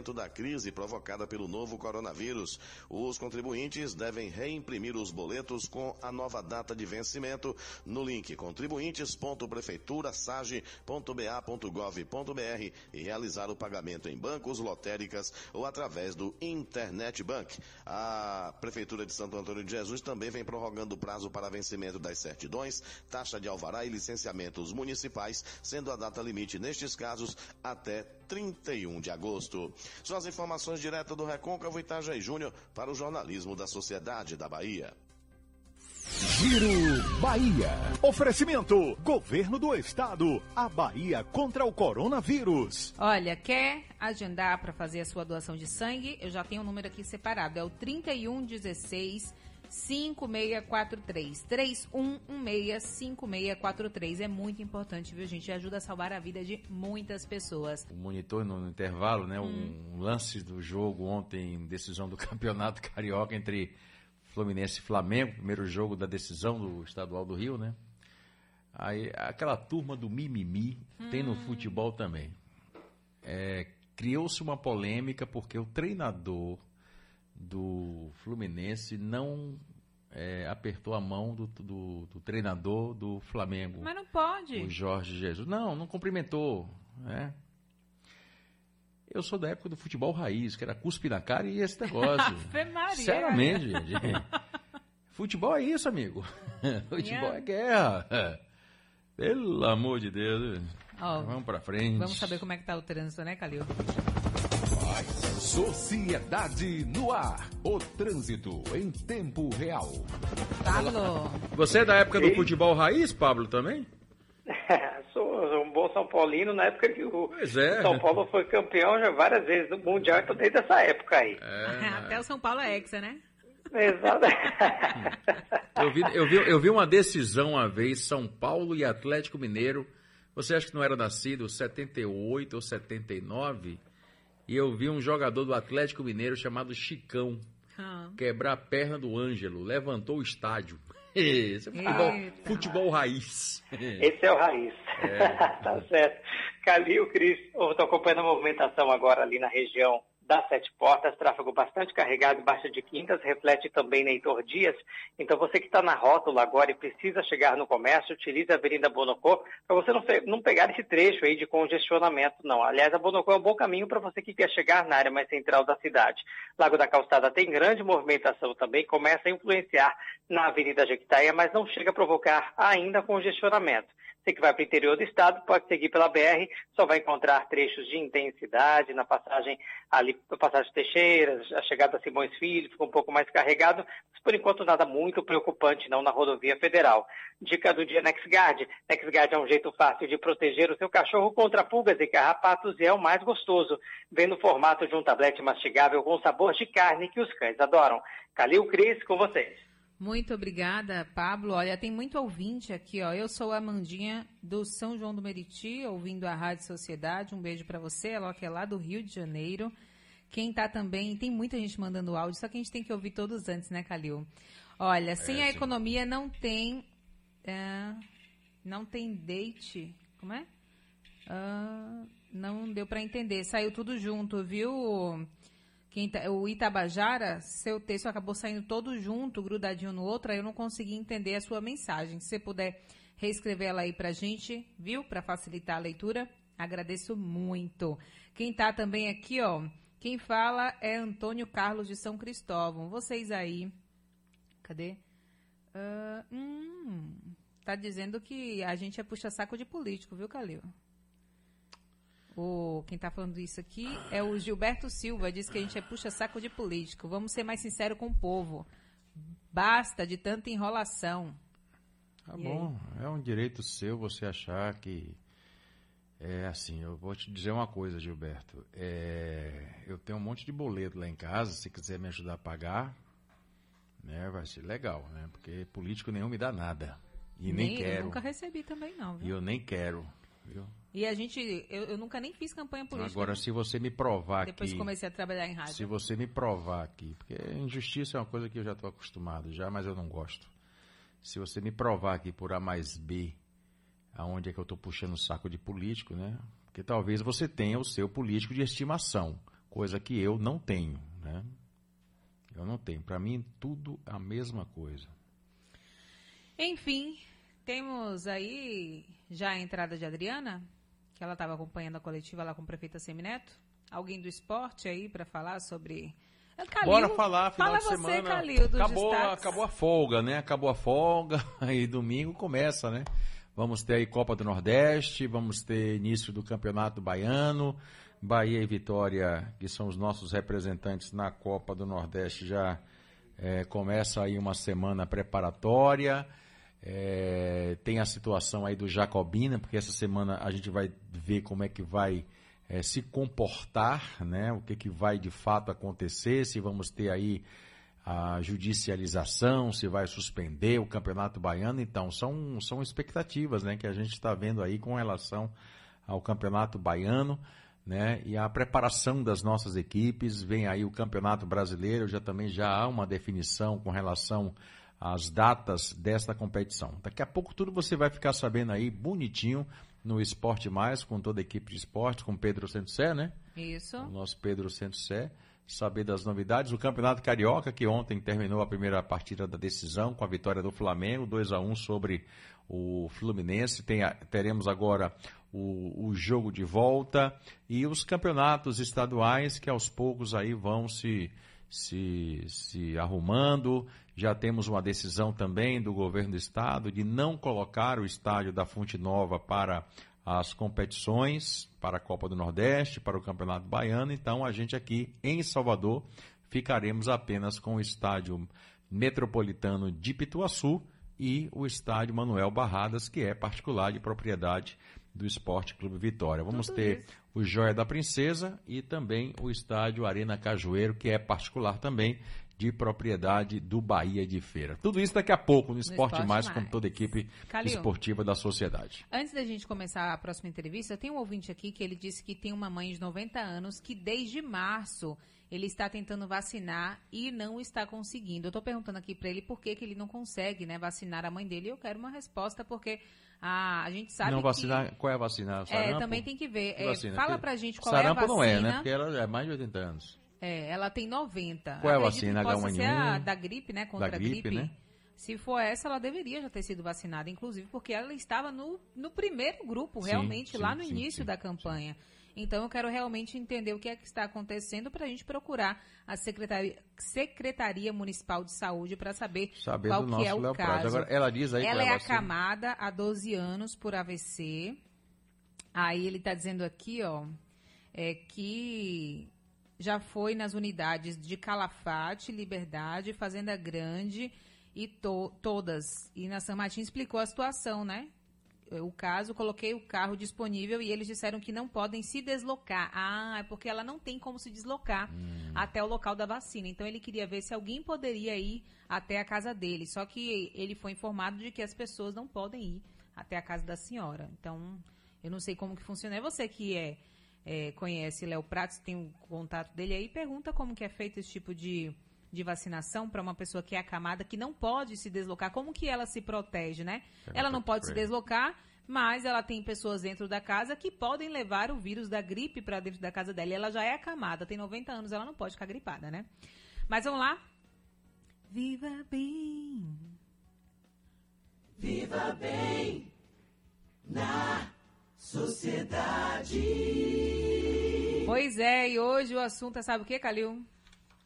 S30: enfrentamento da crise provocada pelo novo coronavírus. Os contribuintes devem reimprimir os boletos com a nova data de vencimento no link contribuintes.prefeitura.sage.ba.gov.br e realizar o pagamento em bancos, lotéricas ou através do Internet Bank. A Prefeitura de Santo Antônio de Jesus também vem prorrogando o prazo para vencimento das certidões, taxa de alvará e licenciamentos municipais, sendo a data limite nestes casos até 31 de agosto. São as informações diretas do Recôncavo Itajaí Júnior para o jornalismo da Sociedade da Bahia.
S18: Giro Bahia. Oferecimento: Governo do Estado. A Bahia contra o coronavírus.
S2: Olha, quer agendar para fazer a sua doação de sangue? Eu já tenho o número aqui separado. É o 3116 5643. 3116 5643. É muito importante, viu, gente? Ajuda a salvar a vida de muitas pessoas.
S3: O monitor no intervalo, né?
S2: Hum.
S3: Um lance do jogo ontem, decisão do campeonato carioca entre Fluminense e Flamengo, primeiro jogo da decisão do estadual do Rio, né? Aí aquela turma do mimimi tem no
S2: Hum.
S3: futebol também. É, Criou-se uma polêmica porque o treinador do Fluminense não é, apertou a mão do, do- do treinador do Flamengo.
S2: Mas não pode.
S3: O Jorge Jesus. Não, não cumprimentou. Né? Eu sou da época do futebol raiz, que era cuspe na cara e esse negócio.
S2: Maria.
S3: Sinceramente, gente. Futebol é isso, amigo. Futebol é guerra. Pelo amor de Deus.
S2: Ó,
S3: Vamos pra frente.
S2: Vamos saber como é que tá o trânsito, né, Calil?
S18: Sociedade no ar. O trânsito em tempo real.
S2: Pablo.
S3: Você é da época do
S22: Ei.
S3: futebol raiz, Pablo, também?
S22: sou, sou um bom São Paulino na época que o
S3: é.
S22: São Paulo foi campeão já várias vezes do Mundial, então desde essa época aí.
S2: Até o São Paulo é hexa, né?
S22: Exato.
S3: Eu vi, eu, vi, eu vi uma decisão uma vez, São Paulo e Atlético Mineiro. Você acha que não era nascido 78 ou 79? E eu vi um jogador do Atlético Mineiro chamado Chicão
S2: Ah.
S3: quebrar a perna do Ângelo, levantou o estádio. Esse é futebol,
S22: Eita.
S3: futebol raiz.
S22: Esse é o raiz.
S3: É.
S22: tá certo. Calil, Cris, eu estou acompanhando a movimentação agora ali na região das Sete Portas, tráfego bastante carregado, Baixa de Quintas, reflete também na Heitor Dias. Então, você que está na rótula agora e precisa chegar no comércio, utilize a Avenida Bonocô para você não, pegar esse trecho aí de congestionamento, não. Aliás, a Bonocô é um bom caminho para você que quer chegar na área mais central da cidade. Lago da Calçada tem grande movimentação também, começa a influenciar na Avenida Jequitaia, mas não chega a provocar ainda congestionamento. Você que vai para o interior do estado pode seguir pela BR, só vai encontrar trechos de intensidade na passagem ali, na passagem Teixeira, a chegada a Simões Filho, ficou um pouco mais carregado, mas por enquanto nada muito preocupante não na rodovia federal. Dica do dia NexGuard. NexGuard é um jeito fácil de proteger o seu cachorro contra pulgas e carrapatos e é o mais gostoso. Vem no formato de um tablete mastigável com sabor de carne que os cães adoram. Calil Cris com vocês.
S2: Muito obrigada, Pablo. Olha, tem muito ouvinte aqui, ó. Eu sou a Amandinha do São João do Meriti, ouvindo a Rádio Sociedade. Um beijo para você, ela que é lá do Rio de Janeiro. Quem tá também, tem muita gente mandando áudio, só que a gente tem que ouvir todos antes, né, Calil? Olha, sem
S3: É,
S2: a economia não tem. é, não tem date. Como é? Ah, não deu para entender. Saiu tudo junto, viu? Quem tá- o Itabajara, seu texto acabou saindo todo junto, grudadinho no outro, aí eu não consegui entender a sua mensagem. Se você puder reescrever ela aí pra gente, viu? Para facilitar a leitura, agradeço muito. Quem tá também aqui, ó, quem fala é Antônio Carlos de São Cristóvão. Vocês aí, cadê? Ah, hum, tá dizendo que a gente é puxa-saco de político, viu, Calil? O, quem tá falando isso aqui é o Gilberto Silva, diz que a gente é puxa-saco de político. Vamos ser mais sinceros com o povo. Basta de tanta enrolação.
S3: Tá
S2: E
S3: bom, é um direito seu você achar que. É assim, eu vou te dizer uma coisa, Gilberto. É, eu tenho um monte de boleto lá em casa, se quiser me ajudar a pagar, né, vai ser legal, né? Porque político nenhum me dá nada. E nem,
S2: Eu
S3: quero.
S2: nunca recebi também, não.
S3: E
S2: Viu?
S3: eu nem quero. Viu?
S2: E a gente, eu, eu nunca nem fiz campanha política.
S3: Agora, se você me provar
S2: Depois
S3: que.
S2: que comecei a trabalhar em rádio.
S3: Se você me provar aqui, porque injustiça é uma coisa que eu já estou acostumado já, mas eu não gosto. Se você me provar aqui por A mais B, aonde é que eu estou puxando o saco de político, né? Porque talvez você tenha o seu político de estimação, coisa que eu não tenho, né? Eu não tenho. Para mim, tudo a mesma coisa.
S2: Enfim, temos aí já a entrada de Adriana, que ela estava acompanhando a coletiva lá com o prefeito Semineto. Alguém do esporte aí para falar sobre. É, Calil,
S3: Bora falar, final
S2: fala
S3: de
S2: você,
S3: semana.
S2: Calil, dos
S3: acabou,
S2: destaques.
S3: acabou a folga, né? Acabou a folga, aí domingo começa, né? Vamos ter aí Copa do Nordeste, vamos ter início do Campeonato Baiano, Bahia e Vitória, que são os nossos representantes na Copa do Nordeste, já eh, começa aí uma semana preparatória. Eh, tem a situação aí do Jacobina, porque essa semana a gente vai ver como é que vai eh, se comportar, né? O que, que vai de fato acontecer, se vamos ter aí a judicialização, se vai suspender o Campeonato Baiano. Então, são, são expectativas né, que a gente está vendo aí com relação ao Campeonato Baiano. Né, e a preparação das nossas equipes, vem aí o Campeonato Brasileiro, já também já há uma definição com relação às datas desta competição. Daqui a pouco tudo você vai ficar sabendo aí bonitinho no Esporte Mais, com toda a equipe de esporte, com Pedro Santos né?
S2: Isso.
S3: o nosso Pedro Santos Sé, saber das novidades. O Campeonato Carioca, que ontem terminou a primeira partida da decisão com a vitória do Flamengo, 2 a 1 sobre o Fluminense. Tem teremos agora o, o jogo de volta e os campeonatos estaduais que aos poucos aí vão se, se, se arrumando. Já temos uma decisão também do governo do estado de não colocar o estádio da Fonte Nova para as competições para a Copa do Nordeste, para o Campeonato Baiano. Então, a gente aqui em Salvador ficaremos apenas com o estádio metropolitano de Pituaçu e o estádio Manuel Barradas, que é particular de propriedade do Esporte Clube Vitória. Vamos
S2: Tudo
S3: ter
S2: isso.
S3: o Joia da Princesa e também o estádio Arena Cajueiro, que é particular também de propriedade do Bahia de Feira. Tudo isso daqui a pouco no Esporte,
S2: Esporte
S3: Mais,
S2: Mais.
S3: com toda a equipe
S2: Calil.
S3: esportiva da sociedade.
S2: Antes da gente começar a próxima entrevista, tem um ouvinte aqui que ele disse que tem uma mãe de 90 anos que desde março ele está tentando vacinar e não está conseguindo. Eu estou perguntando aqui para ele por que, que ele não consegue né, vacinar a mãe dele. E eu quero uma resposta, porque a, a gente sabe
S3: não
S2: que...
S3: vacinar, qual é a vacina?
S2: É,
S3: Sarampo?
S2: também tem que ver.
S3: Que
S2: É,
S3: vacina?
S2: fala
S3: Que-
S2: pra gente qual
S3: Sarampo
S2: é a
S3: não é, né?
S2: vacina.
S3: Porque ela é mais de 80 anos.
S2: É, ela tem 90.
S3: Qual é a vacina?
S2: que possa
S3: H1N1?
S2: ser a da gripe, né? Contra
S3: Da
S2: a
S3: gripe,
S2: gripe.
S3: né?
S2: Se for essa, ela deveria já ter sido vacinada, inclusive porque ela estava no, no primeiro grupo, realmente,
S3: sim,
S2: lá no
S3: sim,
S2: início
S3: sim,
S2: da campanha. Então eu quero realmente entender o que é que está acontecendo para a gente procurar a Secretaria, Secretaria Municipal de Saúde para saber
S3: Saber
S2: qual que é o
S3: Léo Prado.
S2: caso.
S3: Agora, ela diz aí
S2: Ela
S3: é
S2: é acamada há 12 anos por AVC. Aí ele está dizendo aqui, ó, é que já foi nas unidades de Calafate, Liberdade, Fazenda Grande e to- todas. E na San Martin explicou a situação, né? O caso, coloquei o carro disponível e eles disseram que não podem se deslocar. Ah, é porque ela não tem como se deslocar até o local da vacina. Então ele queria ver se alguém poderia ir até a casa dele. Só que ele foi informado de que as pessoas não podem ir até a casa da senhora. Então, eu não sei como que funciona. É você que é, é, conhece Léo Pratos, tem o contato dele aí, pergunta como que é feito esse tipo de, de vacinação para uma pessoa que é acamada, que não pode se deslocar. Como que ela se protege, né? Ela não pode se deslocar, mas ela tem pessoas dentro da casa que podem levar o vírus da gripe para dentro da casa dela. E ela já é acamada, tem 90 anos, ela não pode ficar gripada, né? Mas vamos lá. Viva bem.
S1: Viva bem na sociedade.
S2: Pois é, e hoje o assunto é, sabe o que, Calil?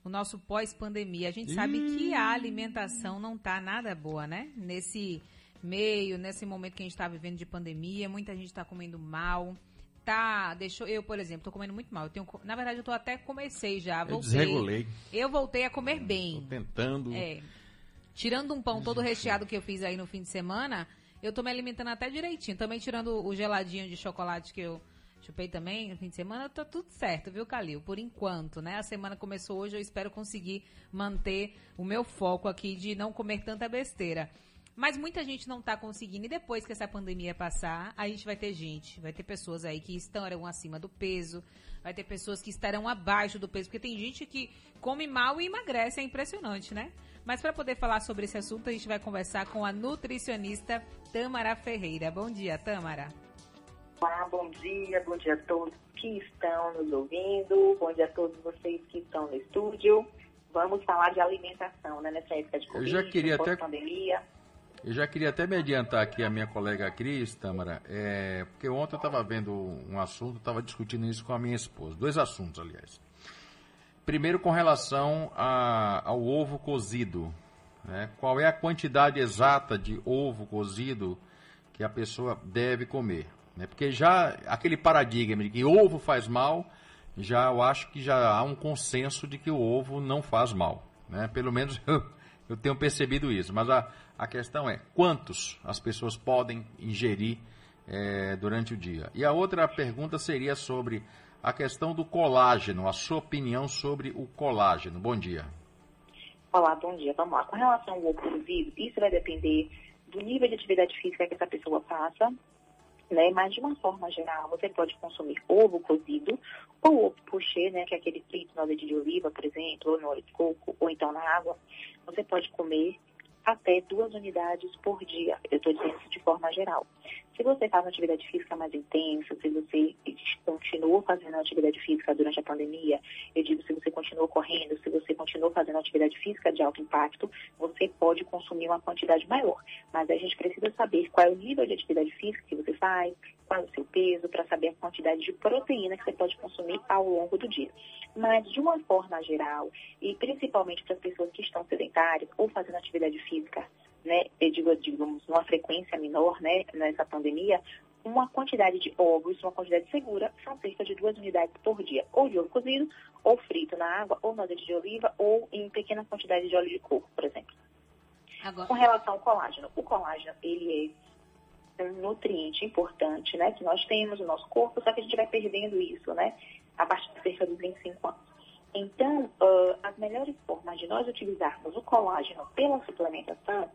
S2: O nosso pós-pandemia. A gente sabe que a alimentação não tá nada boa, né? Nesse meio, nesse momento que a gente tá vivendo de pandemia, muita gente tá comendo mal. Tá, deixou eu, por exemplo, tô comendo muito mal. Eu tenho, na verdade, eu tô até comecei já,
S3: Eu
S2: voltei.
S3: desregulei.
S2: Eu voltei a comer bem.
S3: Tentando.
S2: É. Tirando um pão todo recheado que eu fiz aí no fim de semana, eu tô me alimentando até direitinho. Também tirando o geladinho de chocolate que eu chupei também no fim de semana, tá tudo certo, viu, Calil? Por enquanto, né? A semana começou hoje, eu espero conseguir manter o meu foco aqui de não comer tanta besteira. Mas muita gente não tá conseguindo. E depois que essa pandemia passar, a gente vai ter gente, vai ter pessoas aí que estarão acima do peso, vai ter pessoas que estarão abaixo do peso, porque tem gente que come mal e emagrece, é impressionante, né? Mas para poder falar sobre esse assunto, a gente vai conversar com a nutricionista Tamara Ferreira. Bom dia, Tamara.
S31: Olá, bom dia, bom dia a todos que estão nos ouvindo, bom dia a todos vocês que estão no estúdio. Vamos falar de alimentação, né, nessa época de Covid,
S3: já queria até-
S31: pandemia.
S3: Eu já queria até me adiantar aqui a minha colega Cris, Tâmara, é, porque ontem eu estava vendo um assunto, estava discutindo isso com a minha esposa. Dois assuntos, aliás. Primeiro, com relação a- ao ovo cozido. né? Qual é a quantidade exata de ovo cozido que a pessoa deve comer? Né? Porque já aquele paradigma de que ovo faz mal, já eu acho que já há um consenso de que o ovo não faz mal. Né? Pelo menos eu, eu tenho percebido isso. Mas a, a questão é quantos as pessoas podem ingerir eh, durante o dia. E a outra pergunta seria sobre a questão do colágeno, a sua opinião sobre o colágeno. Bom dia.
S31: Olá, bom dia. Vamos lá. Com relação ao ovo cozido, isso vai depender do nível de atividade física que essa pessoa faça, né? Mas de uma forma geral, você pode consumir ovo cozido ou ovo pochê, né? Que é aquele frito no azeite de oliva, por exemplo, ou no óleo de coco, ou então na água. Você pode comer até duas unidades por dia. Eu estou dizendo isso de forma geral. Se você faz uma atividade física mais intensa, se você continuou fazendo atividade física durante a pandemia, eu digo se você continuou correndo, se você continuou fazendo atividade física de alto impacto, você pode consumir uma quantidade maior. Mas a gente precisa saber qual é o nível de atividade física que você faz, qual é o seu peso, para saber a quantidade de proteína que você pode consumir ao longo do dia. Mas, de uma forma geral, e principalmente para as pessoas que estão sedentárias ou fazendo atividade física, né, eu digo, digamos, numa frequência menor, né, nessa pandemia, uma quantidade de ovos, uma quantidade segura, são cerca de duas unidades por dia, ou de ovo cozido, ou frito na água, ou no azeite de oliva, ou em pequena quantidade de óleo de coco, por exemplo. Com relação ao colágeno, o colágeno, ele é um nutriente importante, né, que nós temos no nosso corpo, só que a gente vai perdendo isso, né, a partir de cerca dos 25 anos. Então, uh, as melhores formas de nós utilizarmos o colágeno pela suplementação,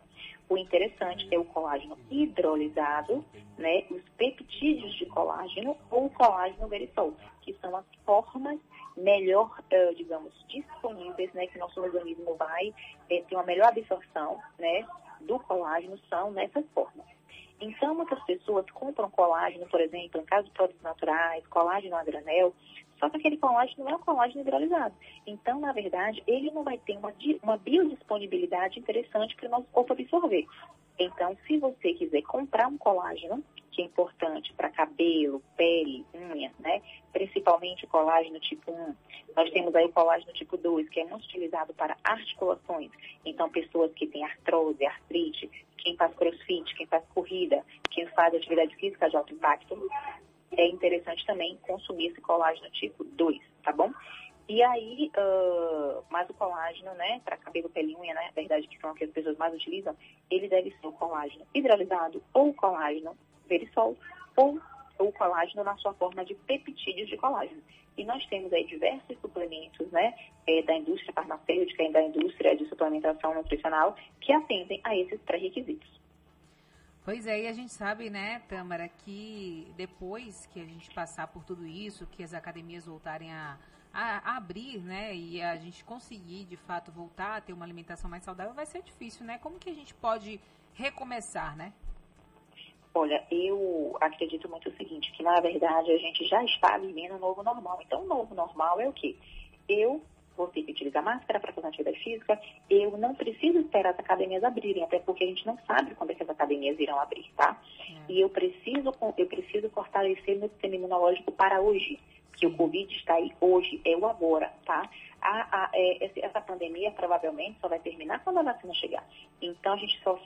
S31: o interessante é o colágeno hidrolisado, né, os peptídeos de colágeno ou o colágeno verisol, que são as formas melhor, uh, digamos, disponíveis, né, que nosso organismo vai eh, ter uma melhor absorção, né, do colágeno, são nessas formas. Então, muitas pessoas compram colágeno, por exemplo, em caso de produtos naturais, colágeno a granel, só que aquele colágeno não é um colágeno hidrolisado. Então, na verdade, ele não vai ter uma, uma biodisponibilidade interessante para o nosso corpo absorver. Então, se você quiser comprar um colágeno, que é importante para cabelo, pele, unha, né? Principalmente colágeno tipo 1. Nós temos aí o colágeno tipo 2, que é muito utilizado para articulações. Então, pessoas que têm artrose, artrite, quem faz crossfit, quem faz corrida, quem faz atividade física de alto impacto, é interessante também consumir esse colágeno tipo 2, tá bom? E aí, uh, mas o colágeno, né, para cabelo, pele unha, né, na verdade, que são o que as pessoas mais utilizam, ele deve ser o colágeno hidrolisado ou colágeno verisol ou o colágeno na sua forma de peptídeos de colágeno. E nós temos aí diversos suplementos, né, é, da indústria farmacêutica e da indústria de suplementação nutricional que atendem a esses pré-requisitos.
S2: Pois é, e a gente sabe, né, Tâmara, que depois que a gente passar por tudo isso, que as academias voltarem a, a, a abrir, né, e a gente conseguir, de fato, voltar a ter uma alimentação mais saudável, vai ser difícil, né? Como que a gente pode recomeçar, né?
S31: Olha, eu acredito muito o seguinte, que na verdade a gente já está vivendo um novo normal. Então, o novo normal é o quê? Eu vou ter que utilizar máscara para fazer atividade física, eu não preciso esperar as academias abrirem, até porque a gente não sabe quando é que as academias irão abrir, tá? E eu preciso, eu preciso fortalecer meu sistema imunológico para hoje, que o Covid está aí hoje, é o agora, tá? A, a, é, essa pandemia provavelmente só vai terminar quando a vacina chegar. Então a gente só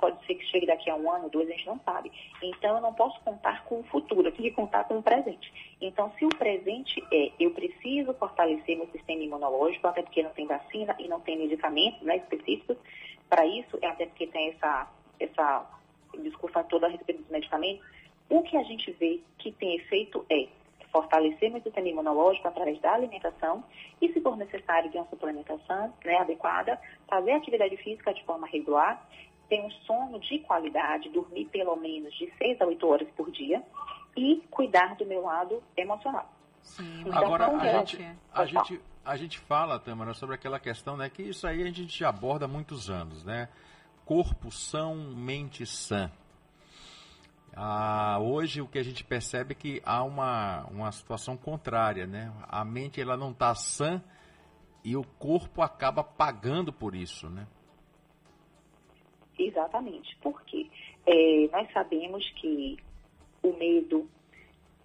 S31: pode ser que chegue daqui a um ano, dois, a gente não sabe. Então eu não posso contar com o futuro, eu tenho que contar com o presente. Então se o presente é eu preciso fortalecer meu sistema imunológico, até porque não tem vacina e não tem medicamentos né, específicos para isso, é até porque tem essa, essa discussão toda a respeito dos medicamentos, o que a gente vê que tem efeito é fortalecer meu sistema imunológico através da alimentação e, se for necessário, de uma suplementação né, adequada, fazer atividade física de forma regular, ter um sono de qualidade, dormir pelo menos de 6 a 8 horas por dia e cuidar do meu lado emocional. Então,
S3: Agora, a
S31: que
S3: gente, a, gente, a gente fala, Tamara, sobre aquela questão, né, que isso aí a gente já aborda há muitos anos, né? Corpo são, mente sã. Ah, hoje o que a gente percebe é que há uma, uma situação contrária, né? A mente ela não está sã e o corpo acaba pagando por isso, né?
S31: Exatamente. Por quê? É, nós sabemos que o medo,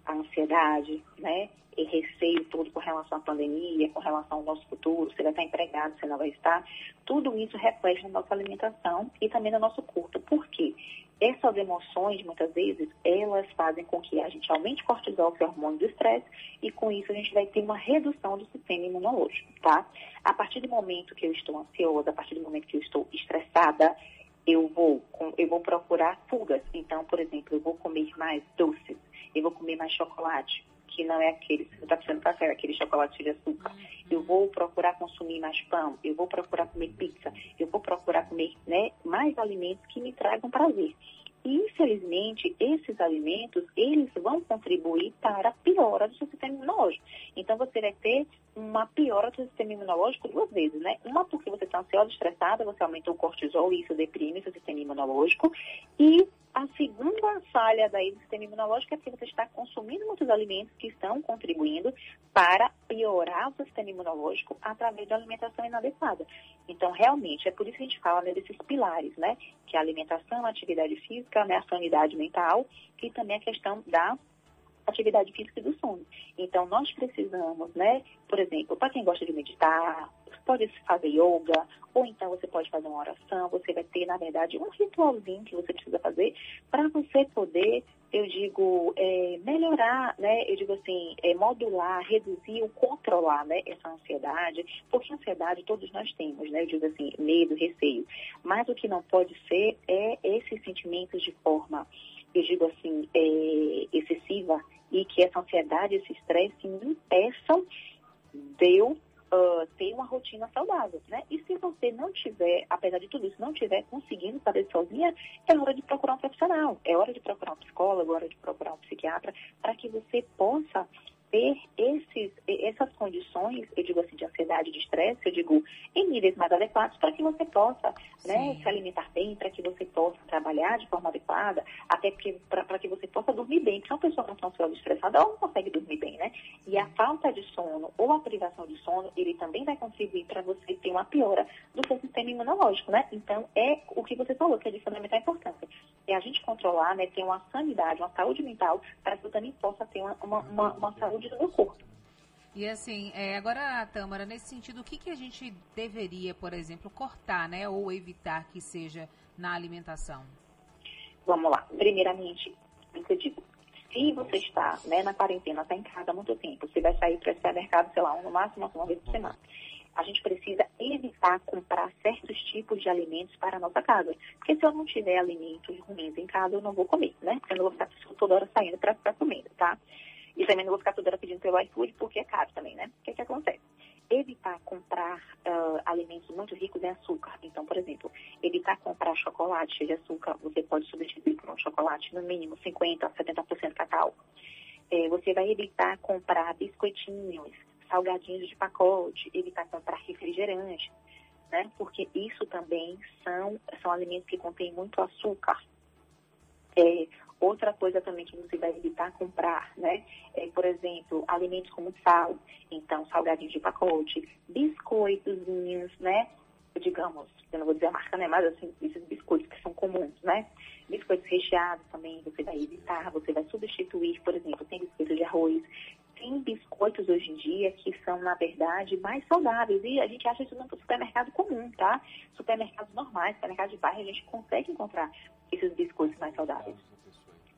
S31: a ansiedade, né? E receio todo com relação à pandemia, com relação ao nosso futuro, você vai estar empregado, você não vai estar, tudo isso reflete na nossa alimentação e também no nosso corpo. Por quê? Essas emoções, muitas vezes, elas fazem com que a gente aumente o cortisol, que é o hormônio do estresse, e com isso a gente vai ter uma redução do sistema imunológico, tá? A partir do momento que eu estou ansiosa, a partir do momento que eu estou estressada, eu vou, eu vou procurar fugas. Então, por exemplo, eu vou comer mais doces, eu vou comer mais chocolate, que não é aquele, você está precisando café, aquele chocolate de açúcar. Eu vou procurar consumir mais pão, eu vou procurar comer pizza, eu vou procurar comer né, mais alimentos que me tragam prazer. E, infelizmente, esses alimentos, eles vão contribuir para a piora do seu sistema imunológico. Então, você vai ter uma piora do seu sistema imunológico duas vezes, né? Uma porque você está ansiosa, estressada, você aumentou o cortisol e isso deprime seu sistema imunológico. E a segunda falha daí do sistema imunológico é porque você está consumindo muitos alimentos que estão contribuindo para piorar o sistema imunológico através da alimentação inadequada. Então, realmente, é por isso que a gente fala né, desses pilares, né? Que é a alimentação, a atividade física, né, a sanidade mental e também a questão da atividade física e do sono. Então, nós precisamos, né, por exemplo, para quem gosta de meditar, pode fazer yoga, ou então você pode fazer uma oração, você vai ter, na verdade, um ritualzinho que você precisa fazer para você poder, eu digo, é, melhorar, né, eu digo assim, é, modular, reduzir ou controlar, né, essa ansiedade, porque ansiedade todos nós temos, né, eu digo assim, medo, receio, mas o que não pode ser é esses sentimentos de forma eu digo assim, é, excessiva e que essa ansiedade, esse estresse me impeçam de eu ah, ter uma rotina saudável, né? E se você não tiver, apesar de tudo isso, não tiver conseguindo fazer sozinha, é hora de procurar um profissional, é hora de procurar um psicólogo, é hora de procurar um psiquiatra, para que você possa ter esses, essas condições, eu digo assim, de ansiedade, de estresse, eu digo, em níveis mais adequados para que você possa né, se alimentar bem, para que você possa trabalhar de forma adequada, até para que você possa dormir bem. Porque uma pessoa não ansiosa e estressada, ela não consegue dormir bem, né? E a falta de sono ou a privação de sono, ele também vai contribuir para você ter uma piora do seu sistema imunológico, né? Então, é o que você falou, que é de fundamental importância. é a gente controlar, né, ter uma sanidade, uma saúde mental, para que eu também possa ter uma, uma, uma, uma saúde do corpo.
S2: E assim, é, agora, Tâmara, nesse sentido, o que, que a gente deveria, por exemplo, cortar, né, ou evitar que seja na alimentação?
S31: Vamos lá. Primeiramente, eu digo, se você está né, na quarentena, está em casa há muito tempo, você vai sair para o supermercado, sei lá, no máximo uma vez por semana. A gente precisa evitar comprar certos tipos de alimentos para a nossa casa. Porque se eu não tiver alimentos ruins em casa, eu não vou comer, né? Porque eu não vou ficar toda hora saindo para ficar comendo, tá? E também não vou ficar toda hora pedindo pelo iFood, porque é caro também, né? O que que acontece? Evitar comprar uh, alimentos muito ricos em açúcar. Então, por exemplo, evitar comprar chocolate cheio de açúcar. Você pode substituir por um chocolate no mínimo 50% a 70% cacau. É, você vai evitar comprar biscoitinhos, salgadinhos de pacote, evitar comprar refrigerante, né? Porque isso também são, são alimentos que contêm muito açúcar. É, outra coisa também que você vai evitar comprar, né? É, por exemplo, alimentos como sal, então salgadinhos de pacote, biscoitozinhos, né? Digamos, eu não vou dizer a marca, né? Mas assim, esses biscoitos que são comuns, né? Biscoitos recheados também você vai evitar, você vai substituir, por exemplo, tem biscoito de arroz, tem biscoitos hoje em dia que são, na verdade, mais saudáveis. E a gente acha isso no supermercado comum, tá? Supermercados normais, supermercados de bairro, a gente consegue encontrar esses biscoitos mais saudáveis.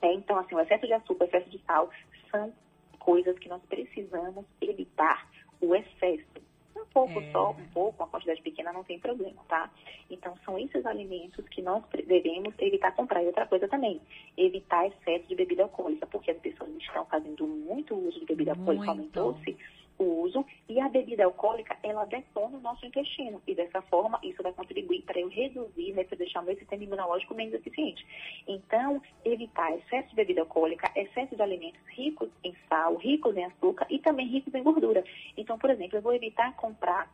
S31: É, então, assim, o excesso de açúcar, o excesso de sal são coisas que nós precisamos evitar. O excesso. Um pouco
S2: É.
S31: só, um pouco, uma quantidade pequena não tem problema, tá? Então, são esses alimentos que nós devemos evitar comprar. E outra coisa também, evitar excesso de bebida alcoólica, porque as pessoas estão fazendo muito uso de bebida alcoólica, aumentou-se o uso, e a bebida alcoólica, ela detona o nosso intestino, e dessa forma, isso vai contribuir para eu reduzir, né, para deixar o meu sistema imunológico menos eficiente. Então, evitar excesso de bebida alcoólica, excesso de alimentos ricos em sal, ricos em açúcar e também ricos em gordura. Então, por exemplo, eu vou evitar comprar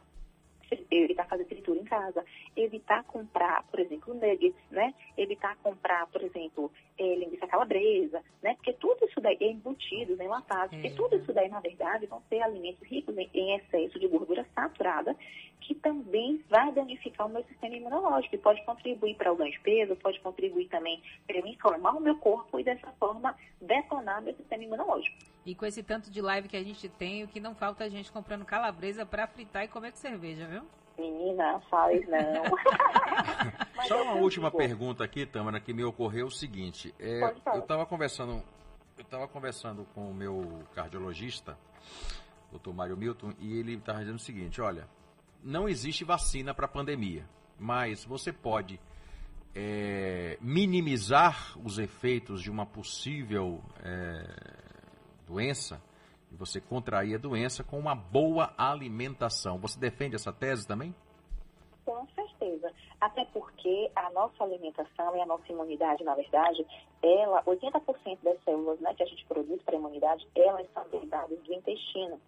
S31: evitar fazer fritura em casa, evitar comprar, por exemplo, nuggets, né? Evitar comprar, por exemplo, eh, linguiça calabresa, né? Porque tudo isso daí é embutidos, enlatados, porque tudo isso daí, na verdade, vão ser alimentos ricos em, em excesso de gordura saturada, que também vai danificar o meu sistema imunológico e pode contribuir para o ganho de peso, pode contribuir também para eu inflamar o meu corpo e dessa forma detonar meu sistema imunológico.
S2: E com esse tanto de live que a gente tem, o que não falta é a gente comprando calabresa pra fritar e comer com cerveja, viu?
S31: Menina, faz não.
S3: Só uma última pergunta aqui, Tâmara, que me ocorreu o seguinte. É, eu estava conversando, eu estava conversando com o meu cardiologista, Dr. Mário Milton, e ele estava dizendo o seguinte, olha, não existe vacina para a pandemia, mas você pode é, minimizar os efeitos de uma possível é, doença e você contrair a doença com uma boa alimentação. Você defende essa tese também?
S31: Com certeza. Até porque a nossa alimentação e a nossa imunidade, na verdade, ela, 80% das células né, que a gente produz para a imunidade, elas são derivadas do intestino.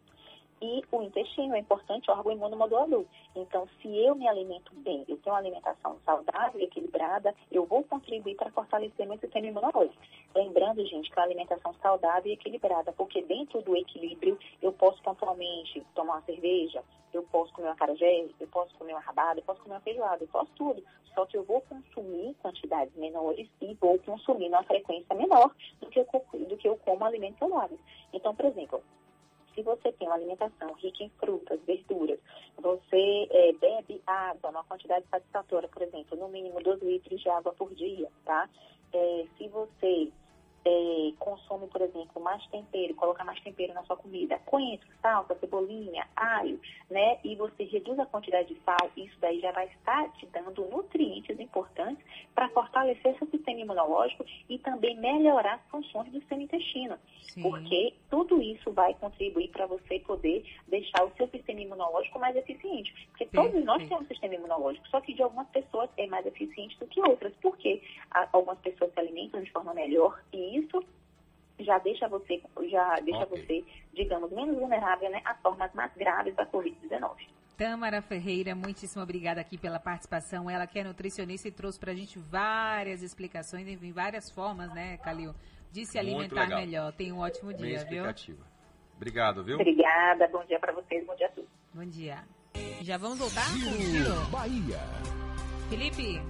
S31: E o intestino é importante órgão imunomodulador. Então, se eu me alimento bem, eu tenho uma alimentação saudável e equilibrada, eu vou contribuir para fortalecer meu sistema imunológico. Lembrando, gente, que uma alimentação saudável e equilibrada, porque dentro do equilíbrio eu posso pontualmente tomar uma cerveja, eu posso comer uma carajé, eu posso comer uma rabada, eu posso comer uma feijoada, eu posso tudo. Só que eu vou consumir quantidades menores e vou consumir numa frequência menor do que eu, do que eu como alimentos saudáveis. Então, por exemplo, se você tem uma alimentação rica em frutas, verduras, você eh, bebe água, uma quantidade satisfatória, por exemplo, no mínimo 12 litros de água por dia, tá? Eh, se você eh, consome, por exemplo, mais tempero, coloca mais tempero na sua comida, coentro, salsa, cebolinha, alho, né? E você reduz a quantidade de sal, isso daí já vai estar te dando nutrientes importantes para fortalecer seu sistema imunológico e também melhorar as funções do seu intestino. Porque tudo isso vai contribuir para você poder deixar o seu sistema imunológico mais eficiente. Porque todos nós
S2: Perfeito.
S31: temos um sistema imunológico, só que de algumas pessoas é mais eficiente do que outras. Porque algumas pessoas se alimentam de forma melhor e isso já deixa você, já deixa você, digamos, menos vulnerável né, às formas mais graves da Covid-19.
S2: Tâmara Ferreira, muitíssimo obrigada aqui pela participação. Ela que é nutricionista e trouxe pra gente várias explicações, enfim, várias formas, né, Calil, de se alimentar melhor. Tenha um ótimo
S3: Bem
S2: dia, viu?
S3: Obrigado, viu?
S31: Obrigada, bom dia para vocês, bom dia a todos.
S2: Bom dia. Já vamos voltar Giro?
S18: Bahia.
S2: Felipe,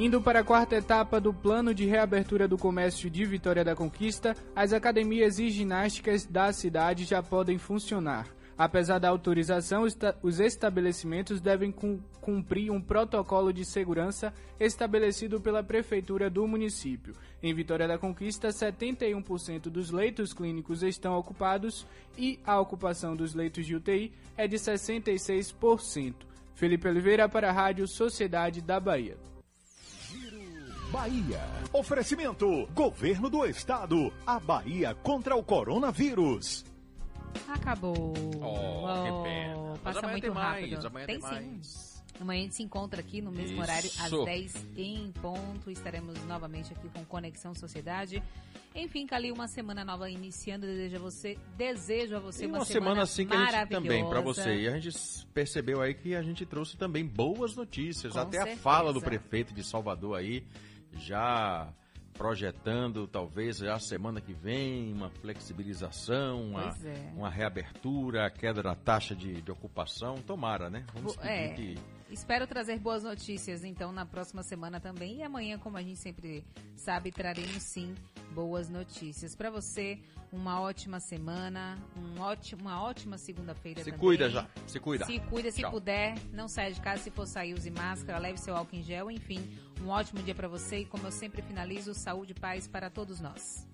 S11: Indo para a quarta etapa do plano de reabertura do comércio de Vitória da Conquista, as academias e ginásticas da cidade já podem funcionar. Apesar da autorização, os estabelecimentos devem cumprir um protocolo de segurança estabelecido pela Prefeitura do município. Em Vitória da Conquista, 71% dos leitos clínicos estão ocupados e a ocupação dos leitos de UTI é de 66%. Felipe Oliveira para a Rádio Sociedade da Bahia.
S18: Bahia. Oferecimento: Governo do Estado. A Bahia contra o coronavírus.
S2: Acabou.
S3: Oh, que pena.
S2: Passa
S3: amanhã
S2: muito
S3: tem mais,
S2: rápido.
S3: amanhã
S2: tem
S3: tem
S2: sim.
S3: mais.
S2: Amanhã a gente se encontra aqui no mesmo
S3: Isso.
S2: horário, às 10 em ponto. Estaremos novamente aqui com Conexão Sociedade. Enfim, Cali, uma semana nova iniciando. Desejo a você, desejo a você
S3: E
S2: uma,
S3: uma semana assim que a gente
S2: maravilhosa.
S3: também para você. E a gente percebeu aí que a gente trouxe também boas notícias.
S2: Com
S3: Até a
S2: certeza.
S3: fala do prefeito de Salvador aí, já projetando talvez já semana que vem uma flexibilização, uma,
S2: é.
S3: uma reabertura, a queda da taxa de, de ocupação. Tomara, né? Vamos pedir
S2: é.
S3: que
S2: Espero trazer boas notícias, então, na próxima semana também. E amanhã, como a gente sempre sabe, traremos sim boas notícias. Para você, uma ótima semana, um ótimo, uma ótima segunda-feira
S3: Se
S2: também.
S3: cuida já, se cuida.
S2: Se cuida, se
S3: Tchau.
S2: puder. Não saia de casa, se for sair, use máscara, leve seu álcool em gel. Enfim, um ótimo dia para você. E como eu sempre finalizo, saúde e paz para todos nós.